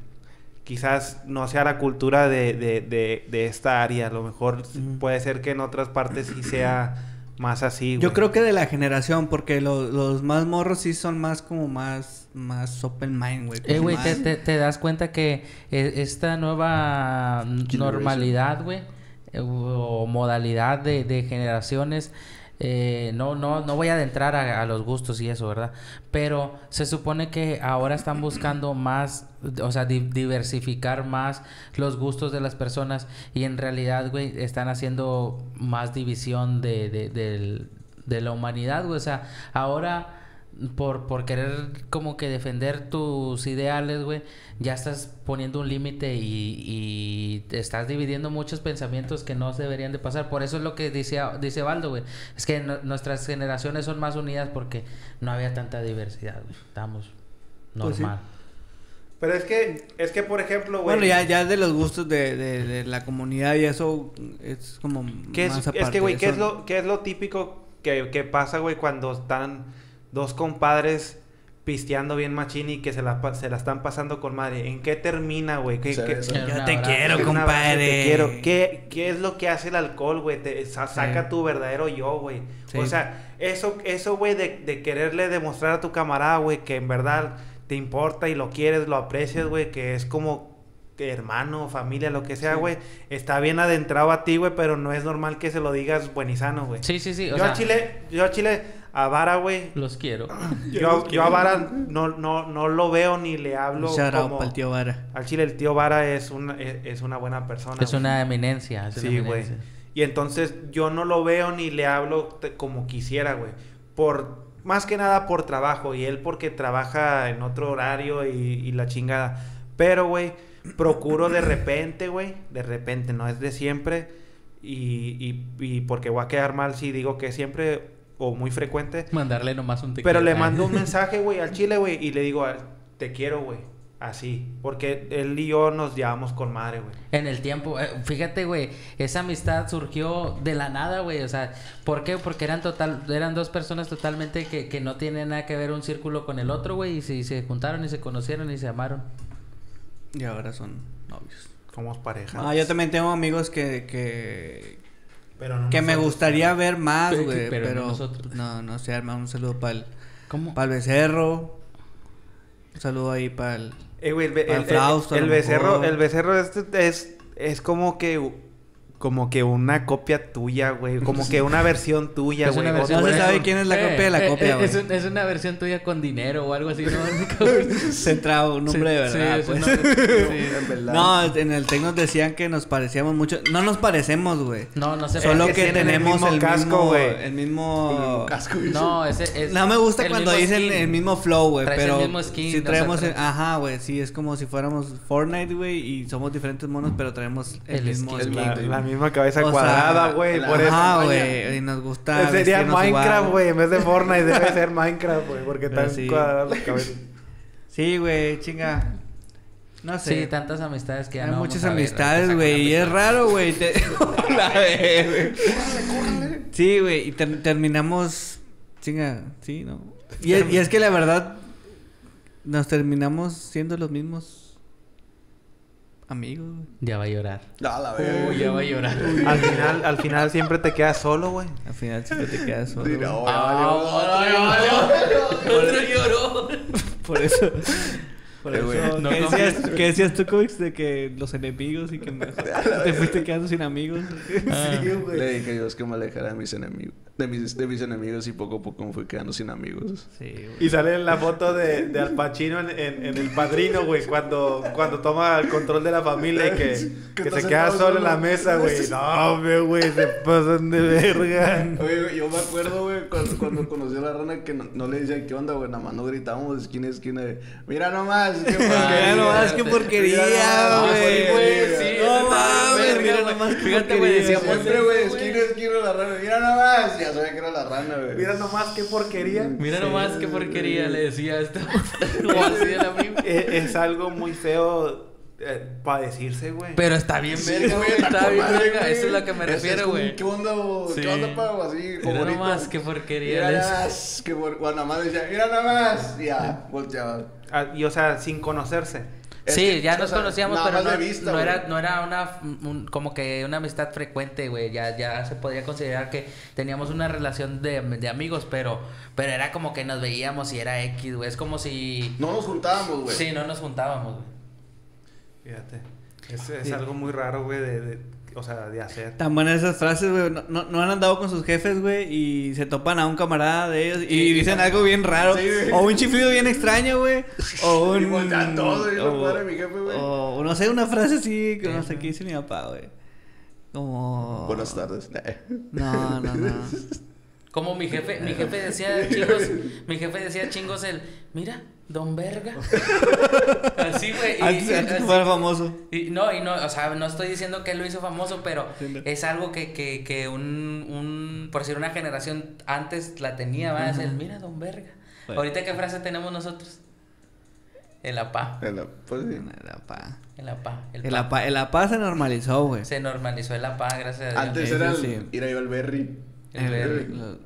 S2: Quizás no sea la cultura de, de, de, de esta área, a lo mejor puede ser que en otras partes sí sea más así, güey.
S3: Yo creo que de la generación, porque lo- los más morros sí son más como más, más open mind, güey.
S4: Eh, güey, te,
S3: más-
S4: te, te das cuenta que eh, esta nueva normalidad, güey, eh, o modalidad de, de generaciones, eh, no, no, no voy a adentrar a, los gustos y eso, ¿verdad? Pero se supone que ahora están buscando más, o sea, di- diversificar más los gustos de las personas y en realidad, güey, están haciendo más división de, de, del- de la humanidad, güey. O sea, ahora por, por querer como que defender tus ideales, güey, ya estás poniendo un límite y, y te estás dividiendo muchos pensamientos que no se deberían de pasar. Por eso es lo que dice, dice Baldo, güey. Es que no- nuestras generaciones son más unidas porque no había tanta diversidad, güey. Estábamos
S3: Pues sí.
S4: normal.
S2: Pero es que, es que, por ejemplo, güey.
S3: Bueno, ya, ya de los gustos de, de, de la comunidad y eso es como
S2: ¿Qué es,
S3: más
S2: es
S3: aparte.
S2: que, güey, ¿qué
S3: Eso-
S2: es lo, qué es lo típico que, que pasa, güey, cuando están dos compadres pisteando bien machín y que se la, pa- se la están pasando con madre? ¿En qué termina, güey? ¿Qué,
S1: Se
S2: qué-
S1: besa.
S3: Yo te quiero, compadre.
S2: Te quiero. ¿Qué, ¿Qué es lo que hace el alcohol, güey? Te sa- saca
S3: Sí.
S2: tu verdadero yo, güey.
S3: Sí.
S2: O sea, eso, eso, güey, de, de quererle demostrar a tu camarada, güey, que en verdad te importa y lo quieres, lo aprecias, güey, que es como hermano, familia, lo que sea, güey, está bien adentrado a ti, güey, pero no es normal que se lo digas buenizano, güey.
S4: Sí, sí, sí. O
S2: Yo
S4: sea,
S2: a Chile, yo a Chile, a Vara, güey,
S4: los quiero.
S2: yo, yo a Vara no, no, no lo veo ni le hablo
S3: out
S2: como...
S3: pa'l tío Vara.
S2: Al Chile el tío Vara es una, es, es una buena persona.
S4: Es una eminencia. es
S2: Sí, güey. Y entonces yo no lo veo ni le hablo como quisiera, güey. Por, más que nada por trabajo. Y él porque trabaja en otro horario y, y la chingada. Pero, güey, procuro de repente, güey. De repente, no es de siempre. Y, y, y porque voy a quedar mal si digo que siempre o muy frecuente.
S4: Mandarle nomás un te
S2: Pero le mando un mensaje, güey, al chile, güey. Y le digo, te quiero, güey. Así. Porque él y yo nos llevamos con madre, güey.
S4: En el tiempo, eh, fíjate, güey, esa amistad surgió de la nada, güey. O sea, ¿por qué? Porque eran total, eran dos personas totalmente que, que no tienen nada que ver un círculo con el otro, güey. Y se, y se juntaron y se conocieron y se amaron.
S3: Y ahora son novios.
S2: Somos pareja.
S3: Ah, yo también tengo amigos que, que,
S2: Pero no
S3: que me gustaría ver más,
S4: Pero-
S3: güey.
S4: pero no
S3: Pero, no, no sé, hermano. Un saludo para el,
S4: ¿Cómo?
S3: el becerro. Un saludo ahí para el...
S2: Eh, güey, el,
S3: Para
S2: el- el becerro, el becerro este es, es como que como que una copia tuya, güey, como que una versión tuya, güey.
S3: No se sabe quién es la
S4: Eh,
S3: copia de la
S4: eh,
S3: copia,
S4: eh,
S3: güey.
S4: es, un- es una versión tuya con dinero o algo así, ¿no?
S3: Centrado, un nombre de
S4: Sí,
S3: verdad,
S4: sí, es un
S3: pues.
S4: nombre-
S1: Sí, en verdad.
S3: No, en el TEC nos decían que nos parecíamos mucho. No nos parecemos, güey.
S4: No, no sé.
S3: Solo
S2: que
S3: que,
S2: tienen el
S3: tenemos
S2: mismo
S3: el
S2: casco, güey.
S3: el mismo...
S1: casco.
S4: No, ese es.
S3: No me gusta cuando dicen
S4: skin.
S3: el mismo flow, güey,
S4: Traes el
S3: pero
S4: mismo skin,
S3: si traemos, el- ajá, güey, sí, es como si fuéramos Fortnite, güey, y somos diferentes monos, pero traemos el,
S4: El
S3: mismo
S4: skin.
S2: Misma cabeza
S3: O
S2: cuadrada, güey, por eso.
S1: Maña.
S3: güey, y nos gusta
S2: Sería
S3: vestirnos
S2: Minecraft, güey, en vez de Fortnite debe ser Minecraft, güey, porque están
S3: sí.
S2: cuadradas las cabezas.
S3: Sí, güey, chinga. No sé.
S4: Sí, tantas amistades que ya
S3: Hay
S4: no
S3: muchas
S4: vamos a ver,
S3: amistades, güey, y es raro, güey. te- La güey. Sí, güey, y ter- terminamos, chinga, sí, ¿no? Y es, y es que la verdad, nos terminamos siendo los mismos amigos, güey.
S4: Ya va a llorar.
S1: No, la.
S4: Uy, ya va a llorar.
S2: Al final, al final siempre te quedas solo, güey.
S3: Al final siempre te quedas solo. Güey.
S1: no,
S4: Ah,
S1: ya valió.
S4: Otro lloró.
S3: Por eso. Por
S1: Eh,
S3: eso.
S1: güey,
S3: ¿Qué,
S4: no
S3: decías, qué decías tú, Coix, de que los enemigos y que mejor te fuiste quedando sin amigos?
S1: Sí, güey. Le dije a Dios que me alejara de mis enemigos. De mis, de mis enemigos y poco a poco me fui quedando sin amigos.
S3: Sí, güey.
S2: Y sale la foto de, de Al Pacino en, en, en El Padrino, güey, cuando, cuando toma el control de la familia y que,
S1: Que
S2: se queda solo en la mesa, güey. No, hombre, güey, se pasan de verga.
S1: Oye, güey, yo me acuerdo, güey, cuando, cuando conocí a la rana que no, no le decía qué onda, güey. Nada más no gritábamos de esquina a esquina de... Mira nomás, qué
S3: Mira nomás, qué porquería, güey.
S1: sí, güey,
S4: sí,
S3: No mames, mira nomás qué
S4: Fíjate, güey,
S3: porquería,
S4: decíamos
S3: güey.
S1: Siempre, güey,
S4: eso,
S1: esquina a esquina la rana. Mira nomás. Ya sabía que era la rana, güey.
S2: Mira nomás qué porquería.
S4: Mira nomás qué porquería le decía esto. El amigo.
S2: Es, es algo muy feo eh, para decirse, güey.
S4: Pero está bien
S1: Sí,
S4: verga, güey. Está bien
S1: madre,
S4: verga.
S1: güey.
S4: Eso es lo que me
S1: es
S4: refiero, güey.
S1: ¿Qué onda?
S4: Sí.
S1: ¿Qué onda, pavo? Así, como
S4: Mira nomás qué porquería
S1: Mira nomás, qué por... Bueno, nada más decía, mira nomás. Ya, volteaba.
S2: Ah, y o sea, sin conocerse.
S1: Es
S4: Sí,
S1: que,
S4: ya nos
S1: sea,
S4: conocíamos, pero no,
S1: vista,
S4: era, no era una, un- como que una amistad frecuente, güey. Ya, ya se podría considerar que teníamos una relación de, de amigos, pero, pero era como que nos veíamos y era X, güey. Es como si...
S1: No nos juntábamos, güey.
S4: Sí, no nos juntábamos, güey.
S2: Fíjate. Es, es
S3: Sí.
S2: algo muy raro, güey, de, de- o sea, de hacer.
S3: Tan buenas esas frases, güey. No, no, no han andado con sus jefes, güey, y se topan a un camarada de ellos y,
S4: Y-
S3: dicen algo bien raro.
S1: Sí,
S3: o un chiflido bien extraño, güey. O
S1: Y
S3: un.
S1: voltean todo, y lo
S3: o-
S1: padre de mi jefe, güey.
S3: O no sé, una frase así que no sé qué dice mi papá, güey. Como.
S1: Buenas tardes.
S3: No, no, no.
S4: Como mi jefe, mi jefe decía chingos, mi jefe decía chingos el, mira, don verga. Así, güey. y-
S3: Antes, antes fuera famoso.
S4: Y no, y no, o sea, no estoy diciendo que él lo hizo famoso, pero es algo que, que, que un, un, por decir una generación antes la tenía, ¿va? Es el, mira, don verga.
S3: Bueno.
S4: Ahorita, ¿qué frase tenemos nosotros? El apá,
S1: En la- Pues sí.
S3: El apá.
S4: el apá, el,
S3: El apá, el apá se normalizó, güey.
S4: Se normalizó el apá, gracias a Dios.
S1: Antes era
S3: sí,
S1: el
S3: sí.
S1: ir a yo al Berry.
S4: El
S3: El-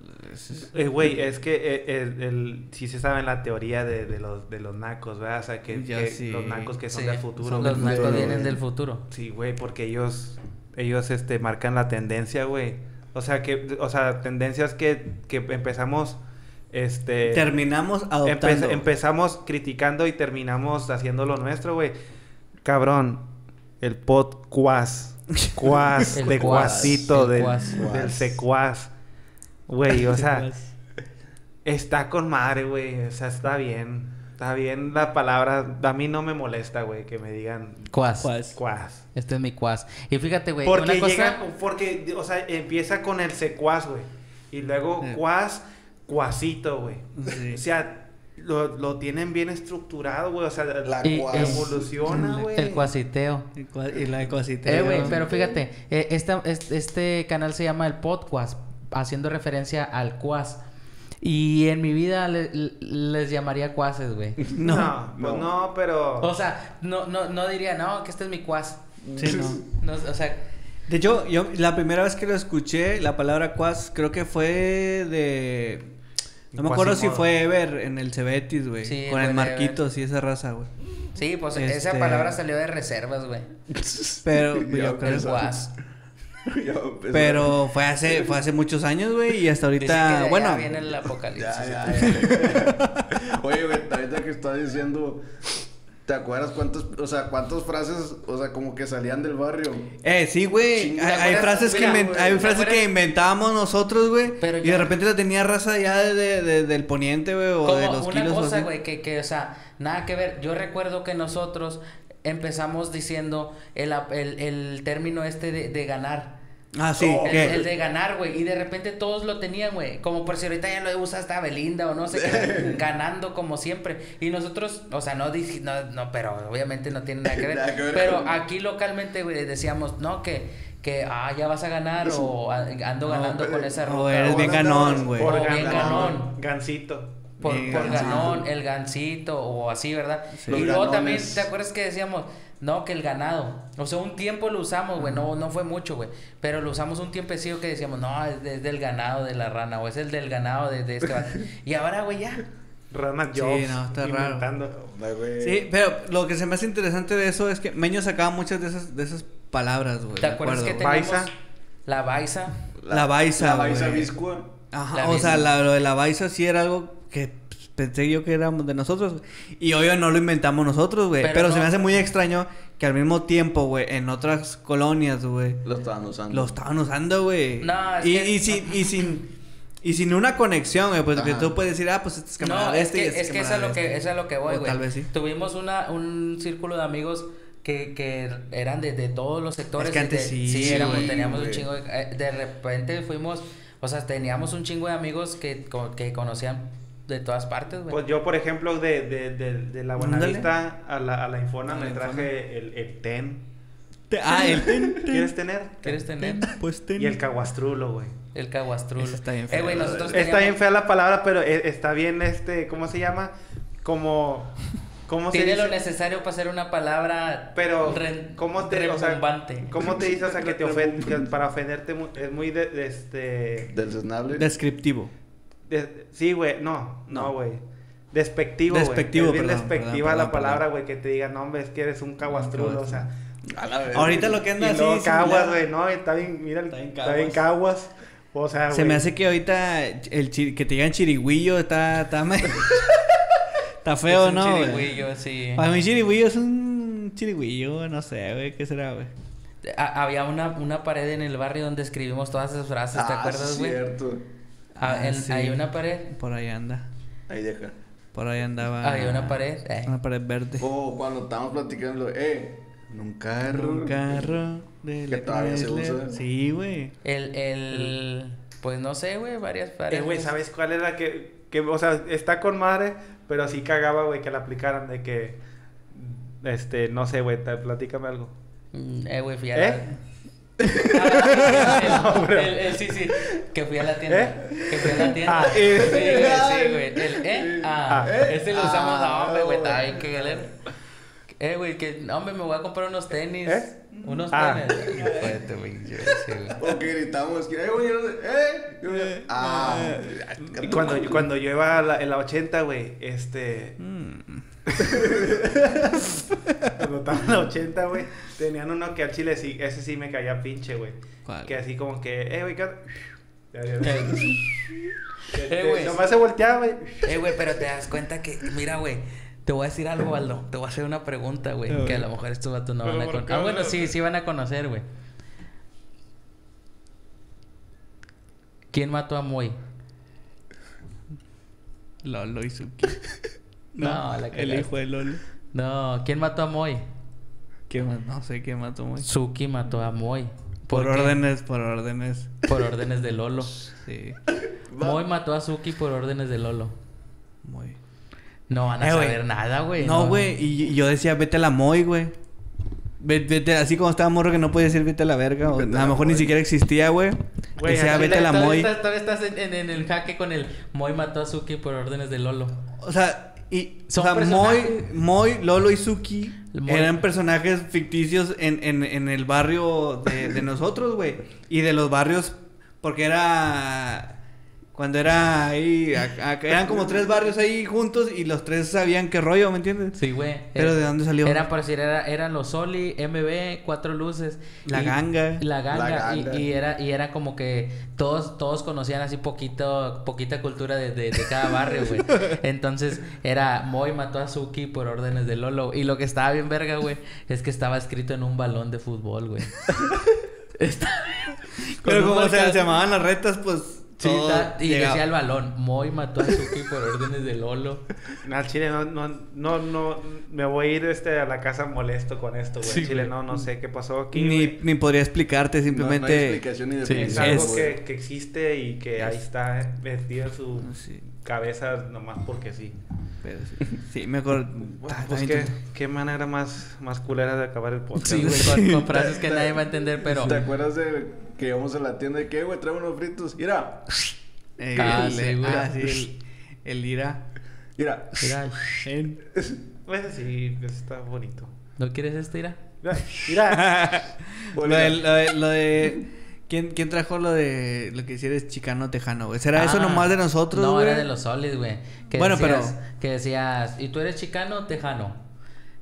S2: Eh, Güey, es que eh, el, el- sí se sabe en la teoría de, de los, de los nacos, ¿verdad? O sea, que,
S3: Ya
S2: que
S3: sí.
S2: los nacos que son
S4: Sí,
S2: del futuro.
S3: son
S4: Los nacos
S3: futuro,
S4: vienen
S3: güey.
S4: del futuro.
S2: Sí, güey, porque ellos, ellos, este, marcan la tendencia, güey. O sea, que, o sea, tendencias que, que empezamos, este...
S3: Terminamos
S2: empe-
S3: adoptando.
S2: empezamos criticando y terminamos haciendo lo nuestro, güey. Cabrón, el podcast. Cuas, de
S4: cuas,
S2: cuasito,
S4: el
S2: del,
S4: cuas.
S2: del secuaz. Güey, o sea, está con madre, güey. O sea, está bien. Está bien la palabra. A mí no me molesta, güey, que me digan
S4: Cuas.
S3: Cuas.
S2: cuas.
S4: Este es mi cuas. Y fíjate, güey,
S2: Porque
S4: una cosa...
S2: llega, porque, o sea, empieza con el secuaz, güey. Y luego
S3: Sí.
S2: cuas, cuasito, güey.
S3: Sí.
S2: O sea, lo, lo tienen bien estructurado, güey. O sea,
S1: La
S4: Y
S1: cuas.
S2: evoluciona, güey.
S4: El cuasiteo.
S3: Y cua- Y la de cosita.
S4: Eh, güey, pero fíjate, eh, esta- este, este canal se llama el Podcast, haciendo referencia al cuas. Y en mi vida le- le- les llamaría cuases, güey.
S2: No,
S3: No.
S2: pues
S1: no.
S2: no, pero.
S4: O sea, no, no, no diría, no, que este es mi cuas.
S3: Sí, no.
S4: No, o sea,
S3: De hecho, yo la primera vez que lo escuché, la palabra cuas, creo que fue de. No me acuerdo si fue Ever en el Cebetis, güey.
S4: Sí,
S3: con el Marquitos y esa raza, güey.
S4: sí, pues
S3: Este-
S4: esa palabra salió de reservas, güey.
S3: Pero
S1: Ya
S3: yo creo.
S4: El
S3: Pero fue hace, fue hace muchos años, güey, y hasta
S4: que de
S3: ahorita, bueno,
S4: viene el apocalipsis.
S1: Ya, ya, ya. Oye, güey, ahorita que estás diciendo, ¿te acuerdas cuántas, o sea, cuántas frases, o sea, como que salían del barrio?
S3: eh, sí, güey, hay,
S4: ¿te
S3: hay frases que
S4: Mira,
S3: inven-
S4: güey,
S3: hay
S4: ¿te
S3: frases que inventábamos nosotros, güey,
S4: Pero
S3: y
S4: ya-
S3: de repente la tenía raza ya de, de- del poniente, güey, o
S4: Como
S3: de los
S4: una
S3: kilos
S4: cosa, güey, que, que, o sea, nada que ver. Yo recuerdo que nosotros empezamos diciendo el, ap- el, el término este de, de ganar.
S3: Ah, sí,
S4: El, de ganar, güey. Y de repente todos lo tenían, güey. Como por si ahorita ya lo usa hasta Belinda o no sé qué. ganando como siempre. Y nosotros, o sea, no, no, no, pero obviamente no tiene nada que ver.
S1: Nada que ver.
S4: Pero aquí localmente, güey, decíamos, no, que, que, ah, ya vas a ganar o "Ah, ando ganando
S1: pero-
S4: con esa
S3: o
S4: ruca.
S3: eres bien ganón, güey.
S2: por
S4: o bien
S2: ganón. Gancito.
S4: Por,
S3: Sí,
S4: ganón, el gancito o así, ¿verdad?
S3: Sí.
S4: Y
S1: Los
S4: luego también. ¿te acuerdas que decíamos? No, que el ganado. O sea, un tiempo lo usamos, güey. No, no fue mucho, güey. Pero lo usamos un tiempecillo que decíamos, no, es, de- es del ganado de la rana. O es el del ganado de, de este. Y ahora, güey, ya.
S2: Rana
S3: Sí,
S2: Jobs.
S3: no, está raro. Sí, pero lo que se me hace interesante de eso es que Meño sacaba muchas de esas, de esas palabras, güey.
S4: ¿Te acuerdas que
S3: acuerdo,
S4: teníamos
S2: Baisa.
S4: la baisa?
S3: La baisa,
S1: La baisa
S3: güey.
S1: viscua.
S3: Ajá,
S4: La
S3: o sea, la- lo de la baisa sí era algo que pues, pensé yo que éramos de nosotros. Y obvio no lo inventamos nosotros, güey.
S4: Pero
S3: Pero, se me hace muy extraño que al mismo tiempo, güey, en otras colonias, güey,
S1: Lo estaban usando.
S3: lo estaban usando, güey.
S4: No, es
S3: y,
S4: que-
S3: y sin, y sin y sin una conexión, güey, pues que
S1: Ajá.
S3: tú puedes decir, ah, pues este es camarada
S4: No,
S3: de
S4: es
S3: este y
S4: que,
S3: este
S4: es que eso es lo que,
S3: este.
S4: eso es lo que voy, güey.
S3: tal vez sí.
S4: Tuvimos una, un círculo de amigos que, que eran de, de todos los sectores.
S3: Es que antes
S4: de-
S3: sí,
S4: Sí, éramos, teníamos un chingo de... eh, De repente fuimos... O sea, teníamos un chingo de amigos que, que conocían de todas partes, güey.
S2: Pues yo, por ejemplo, de, de, de, de la. Buenavista a la, a la Infona
S3: A la
S2: me
S3: Infona.
S2: traje el, el ten.
S3: Te- Ah, el ten, ten,
S2: ¿Quieres tener?
S4: ¿Quieres tener?
S3: Pues ten.
S2: Y el caguastrulo, güey.
S4: El caguastrulo.
S3: Está bien
S4: Eh, güey, nosotros
S2: Está bien fea la palabra, pero e- está bien, este, ¿cómo se llama? Como, ¿cómo se
S4: Tiene
S2: dice?
S4: lo necesario para ser una palabra
S2: Pero, ¿cómo te, o sea. ¿cómo te dices, o sea, que te ofende, para ofenderte mu- es muy de, de este,
S1: desnable.
S3: Descriptivo.
S2: De- sí, güey, no, no,
S3: No.
S2: güey. Despectivo, güey.
S3: Despectivo,
S2: Es bien
S3: perdón,
S2: despectiva
S3: perdón,
S2: la palabra, güey, que te digan, no, hombre, es que eres un caguastrulo, o sea.
S1: A la vez.
S3: Ahorita lo que anda
S2: Y
S3: así. similar-
S2: caguas, güey, no, está bien, mira,
S3: Está bien
S2: está bien caguas. O sea,
S3: Se me hace que ahorita el chi- que te digan chirigüillo está está, me- está feo,
S4: Es un
S3: ¿no?
S4: chirigüillo, sí.
S3: Para mí chirigüillo es un chirigüillo, no sé, güey, ¿qué será, güey?
S4: Ha- Había una, una pared en el barrio donde escribimos todas esas frases, ¿te
S1: Ah,
S4: acuerdas,
S1: sí,
S4: güey?
S1: cierto.
S4: Ah,
S3: Ah,
S4: en-
S3: sí.
S4: Hay una pared.
S3: Por ahí anda.
S1: Ahí deja.
S3: Por ahí andaba.
S4: Había una pared. eh.
S3: Una pared verde.
S1: O cuando estábamos platicando, eh, en un carro.
S3: Un carro de
S1: Que todavía se usa.
S3: Sí, güey.
S4: El, el, pues no sé, güey, varias
S2: Eh,
S4: varias.
S2: güey, ¿sabes cuál era que, que, o sea, está con madre, pero sí cagaba, güey, que la aplicaran de que, este, no sé, güey, platícame algo.
S4: Mm, Eh, güey, a
S2: ¿Eh?
S4: Ah, el, el- el- sí, sí, que fui a la tienda.
S2: ¿Eh?
S4: Que fui a la tienda.
S2: Ah, eh.
S4: Sí, güey, sí, güey. El, eh, ah,
S2: Ah,
S1: eh.
S4: este lo usamos,
S1: Ah,
S4: no, hombre, güey,
S1: güey.
S4: está bien, que galera. Eh, güey, que, hombre, me voy a comprar unos tenis.
S2: ¿Eh?
S4: Unos
S2: Ah.
S4: tenis. Fuerte, güey, yo sí, güey.
S1: O que gritamos, que, eh, güey, eh. Ah.
S2: Cuando, cuando yo iba a la, en la 80, güey, este,
S3: Mm.
S2: cuando estaba en la 80, güey, tenían uno que al chile sí, ese sí me caía pinche, güey.
S3: ¿Cuál?
S2: Que así como que, eh, güey, ¿qué onda?" Ya, ya,
S4: Eh,
S2: Que-
S4: Eh,
S2: que
S4: güey.
S2: Nomás se volteaba, güey.
S4: Eh, güey, pero te das cuenta que, mira, güey, Te voy a decir algo, Aldo. Te voy a hacer una pregunta, güey. Que a lo mejor estos vatos no van a
S2: ¿por
S4: conocer. Ah, bueno, sí, sí van a conocer, güey. ¿Quién mató a Moy?
S3: Lolo y Suki.
S4: No, la
S3: el
S4: cagaste.
S3: hijo de Lolo.
S4: No, ¿quién mató a Moy?
S3: No sé qué mató muy.
S4: Suki mató a Moy.
S3: Por órdenes, por órdenes.
S4: Por órdenes de Lolo.
S3: Sí.
S4: Moy mató a Suki por órdenes de Lolo.
S3: Muy.
S4: No van a
S3: Eh,
S4: saber nada, güey.
S3: No, güey. Y, y yo decía, vete a la Moy, güey. Ve- Vete, así como estaba morro que no podía decir vete a la verga. O, a
S1: a
S3: lo mejor ni
S1: Moy.
S3: siquiera existía, güey. Decía, vete a la
S4: Todavía
S3: Moy.
S4: estás- Todavía estás en, en- en el jaque con el Moy mató a Suki por órdenes de Lolo.
S3: O sea, y,
S4: Son
S3: o sea, Moy, Lolo y Suki
S4: Moy.
S3: eran personajes ficticios en, en, en el barrio de, de nosotros, güey. Y de los barrios, porque era... Cuando era ahí, a- a- eran como tres barrios ahí juntos y los tres sabían qué rollo, ¿me entiendes?
S4: Sí, güey.
S3: Pero
S4: Eh,
S3: ¿de dónde salió?
S4: Eran, por decir, era, eran los Soli, MB, Cuatro Luces.
S3: La
S4: y-
S3: Ganga.
S4: La ganga.
S1: La
S4: y-
S1: Ganga.
S4: Y, era, y era como que todos, todos conocían así poquito, poquita cultura de, de, de cada barrio, güey. Entonces, era Moy mató a Suki por órdenes de Lolo. Y lo que estaba bien verga, güey, es que estaba escrito en un balón de fútbol, güey. Está-
S3: Pero como se, se llamaban las retas, pues...
S4: Sí, y
S3: llegaba.
S4: decía el balón, Moy mató a Suki por órdenes de Lolo.
S2: No, al chile no, no, no, no, me voy a ir este, a la casa molesto con esto, güey.
S4: Sí,
S2: chile no, no sé qué pasó aquí,
S3: Ni,
S2: güey.
S3: ni podría explicarte,
S1: No- no hay
S3: simplemente...
S1: explicación ni
S4: Sí,
S2: Es algo
S3: es-
S2: que, que existe y que ahí está eh, metido en su
S3: Sí,
S2: cabeza nomás porque sí.
S3: pero sí. Sí, mejor...
S2: Bueno,
S3: Ah,
S2: pues qué, qué manera más, más culera de acabar el podcast.
S4: Sí, güey, con, con frases que nadie va a entender, pero...
S1: ¿Te acuerdas de que íbamos a la tienda y que, güey, trae unos fritos? Mira,
S3: Eh,
S4: Ah,
S3: el-
S4: sí, güey.
S3: ah, sí, el, el ira.
S1: mira.
S4: Mira,
S2: Pues sí, está bonito.
S4: ¿no quieres este, Ira?
S2: Mira, Mira,
S3: lo, de, lo, de, lo de- ¿quién, ¿Quién trajo lo de lo que hicieras chicano tejano, güey? ¿Será eso
S4: Ah,
S3: nomás de nosotros,
S4: No,
S3: güey?
S4: era de los soles, güey. Que
S3: Bueno,
S4: decías,
S3: pero-
S4: Que decías, ¿y tú eres chicano o tejano?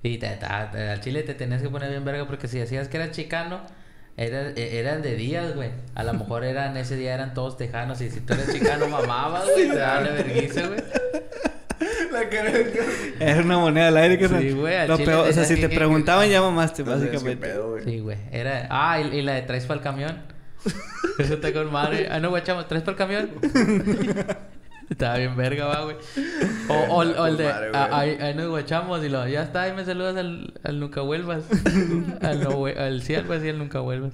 S4: Y te, te- te- al chile te tenías que poner bien verga porque si decías que eras chicano, era, e- eran de días, güey. A lo mejor eran, ese día eran todos tejanos y si tú eres chicano mamabas, güey, te daban la vergüenza, güey.
S1: La que
S3: Era una moneda al aire, que
S4: Sí, güey, al
S3: Lo
S4: chile
S3: peor, o sea, si
S4: que-
S3: te
S4: que-
S3: preguntaban ya mamaste,
S1: No
S3: básicamente.
S4: Sí, güey. Era... Ah, y, y la de traes para el camión. Eso está con madre. Ah, no, guachamos, ¿traes para el camión? Estaba bien verga, va, güey. O, o, o el de...
S1: madre, güey.
S4: ah, ahí, ahí nos guachamos y lo... Ya está, ahí me saludas al, al nunca vuelvas. al, no, hue- al sí, algo así, al nunca vuelvas.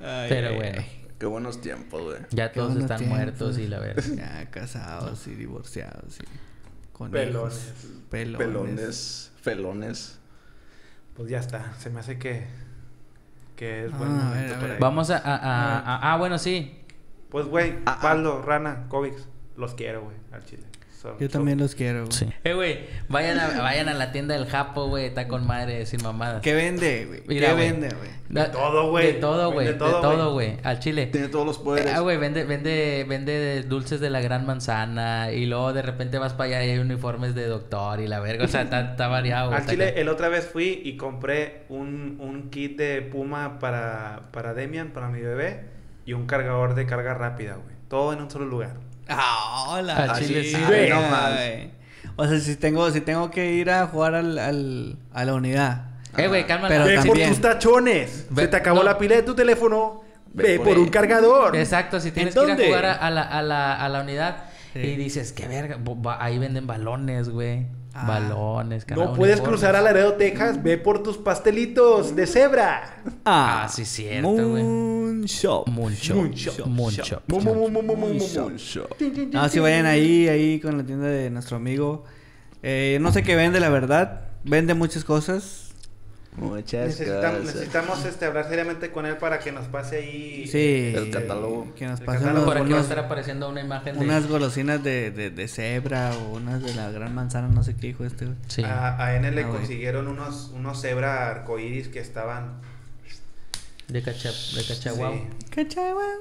S3: Ay,
S4: Pero
S3: ay.
S1: Qué buenos tiempos, güey.
S4: Ya
S3: Qué
S4: todos están
S3: tiempos.
S4: muertos y la verdad.
S3: Ya casados y divorciados y con
S2: Pelones.
S3: hijos. Pelones.
S1: Pelones, felones.
S2: pues ya está. Se me hace que, que es
S3: Ah,
S2: buen
S3: a ver,
S2: momento
S3: a
S2: para
S3: ver.
S4: Vamos a, a- a- a- Ah, bueno, sí.
S2: Pues, güey,
S1: Ah, ah.
S2: Paldo, Rana, Covix, los quiero, güey, al chile. Son-
S3: Yo también los quiero. güey.
S4: Eh, güey. Vayan a, vayan a la tienda del Japo, güey. Está con madre, sin mamadas.
S3: ¿Qué vende, güey?
S4: Mira,
S3: ¿Qué
S4: güey.
S3: vende, güey?
S4: Da-
S2: todo, güey.
S4: De todo, güey. De
S2: todo,
S4: güey. Al chile.
S1: Tiene todos los poderes.
S4: Ah, güey, vende, vende, vende dulces de la gran manzana y luego de repente vas para allá y hay uniformes de doctor y la verga, o sea, está, está variado. güey,
S2: Al chile, el otra vez fui y compré un, un kit de Puma para, para Demian, para mi bebé, y un cargador de carga rápida, güey. Todo en un solo lugar.
S3: Ah, hola.
S4: Chile sí,
S3: güey.
S1: güey. No
S3: güey. O sea, si tengo, si tengo que ir a jugar al, al, a la unidad.
S4: Eh, güey, cálmala.
S3: Pero
S2: Ve
S3: también-
S2: por tus tachones.
S4: Ve-
S2: Se te acabó
S4: no.
S2: la pila de tu teléfono. Ve,
S1: Ve
S2: por,
S1: por
S2: un
S1: él.
S2: cargador.
S4: Exacto, si tienes
S3: ¿En
S4: que ir a
S3: dónde?
S4: jugar a, a la, a, la, a la unidad
S3: Sí.
S4: y dices, qué verga, bo- ba- ahí venden balones, güey.
S3: Ah.
S4: Balones,
S2: No puedes cruzar a Laredo, Texas. Ve por tus pastelitos de cebra.
S4: Ah, sí, cierto, güey.
S3: Moon Shop.
S4: Mucho,
S2: Moonshop. mu, mu, mu.
S1: Mucho.
S3: No, si vayan ahí, ahí con la tienda de nuestro amigo. Eh, no sé qué vende, la verdad. Vende muchas cosas.
S1: Muchas
S2: Necesitamos,
S1: cosas.
S2: necesitamos este, hablar seriamente con él para que nos pase ahí.
S3: Sí.
S1: El catálogo.
S3: Que nos
S2: El
S3: pasen
S2: catálogo.
S3: unos-
S4: Por aquí va a estar apareciendo una imagen de...
S3: unas golosinas de, de, de cebra o unas de la gran manzana, no sé qué dijo este. güey.
S4: Sí.
S2: A, a N le
S3: Ah, güey.
S2: consiguieron unos, unos cebra arcoíris que estaban.
S4: De, cacha, de Cachaguau.
S2: Sí.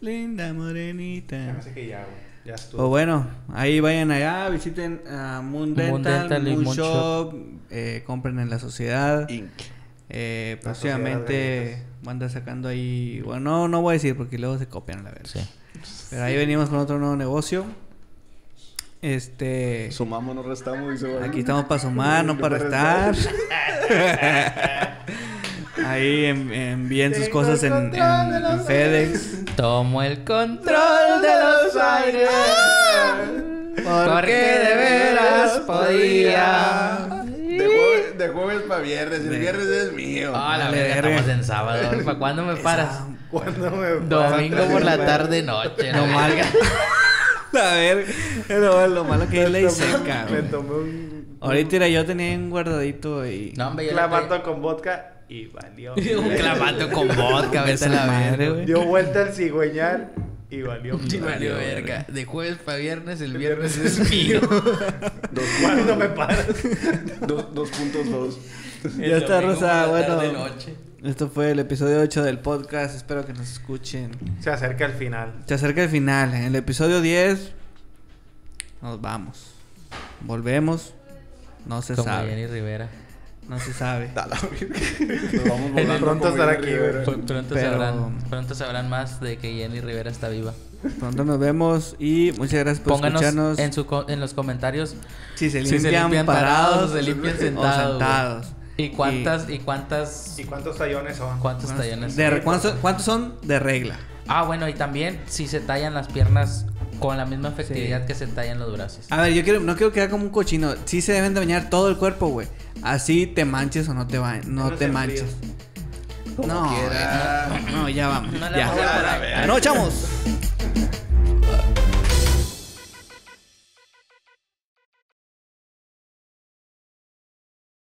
S3: Linda
S2: Se me
S3: morenita.
S2: hace que ya, güey. Ya
S3: O
S2: estuvo.
S3: bueno, ahí vayan allá, visiten a Moon Dental,
S4: Moon Dental y
S3: Moon
S4: Moon
S3: Shop, eh, compren en la sociedad.
S1: Inc.
S3: Eh,
S2: La
S3: próximamente van a andar sacando ahí. Bueno, no, no voy a decir porque luego se copian a la verga.
S4: Sí.
S3: Pero ahí venimos con otro nuevo negocio. Este.
S1: Sumamos, no restamos.
S3: Aquí estamos para sumar, no para restar. Ahí en- envíen sus cosas en, en- en FedEx.
S4: Tomo el control de los aires. Porque de veras podía.
S1: De jueves, de jueves para viernes. El viernes es mío.
S4: Ah, la verga, estamos en sábado. ¿Para cuándo me paras?
S2: ¿Cuándo me
S4: Domingo por la tarde, noche. La
S3: malo.
S4: verga.
S3: A ver, lo, lo malo que es ley seca.
S2: Me tomé un,
S3: Ahorita era, yo tenía un guardadito y.
S4: No, hombre,
S2: clamato con vodka y valió.
S4: un clamato con vodka, vete a la
S3: madre, güey.
S2: Dio vuelta al cigüeñar y valió.
S4: Sí, valió verga. De jueves para viernes, el viernes es mío.
S2: ¿Cuándo me paras?
S1: Dos, dos puntos dos.
S3: Ya está, Rosa.
S4: tarde,
S3: Bueno,
S4: noche.
S3: esto fue el episodio 8 del podcast. Espero que nos escuchen.
S2: Se acerca el final.
S3: Se acerca el final. En el episodio 10 nos vamos. Volvemos. No se
S4: Como
S3: sabe.
S4: Jenny Rivera.
S3: No se sabe.
S1: Nos vamos volando
S2: Pronto estará aquí, güey.
S4: Pronto,
S3: Pero-
S4: sabrán, pronto sabrán más de que Jenny Rivera está viva.
S3: Pronto nos vemos y muchas gracias por
S4: Pónganos
S3: escucharnos.
S4: en, su co- en los comentarios
S3: Si se
S4: si
S3: limpian,
S4: se limpian
S3: parados,
S4: parados o se limpian
S3: o
S4: sentados. güey.
S3: sentados.
S4: ¿Y cuántas, y cuántas,
S2: ¿Y cuántos tallones son?
S4: cuántos tallones?
S3: De ¿cuántos, ¿Cuántos son de regla?
S4: Ah, bueno, y también si se tallan las piernas con la misma efectividad que se tallan los brazos.
S3: A ver, yo quiero, no quiero quedar como un cochino. Sí se deben de bañar todo el cuerpo, güey. Así te manches o no te ba- no te manches.
S1: Como
S3: No,
S1: quiera.
S3: no, no, ya vamos.
S4: No
S3: ya.
S4: vamos a dar.
S3: No, echamos.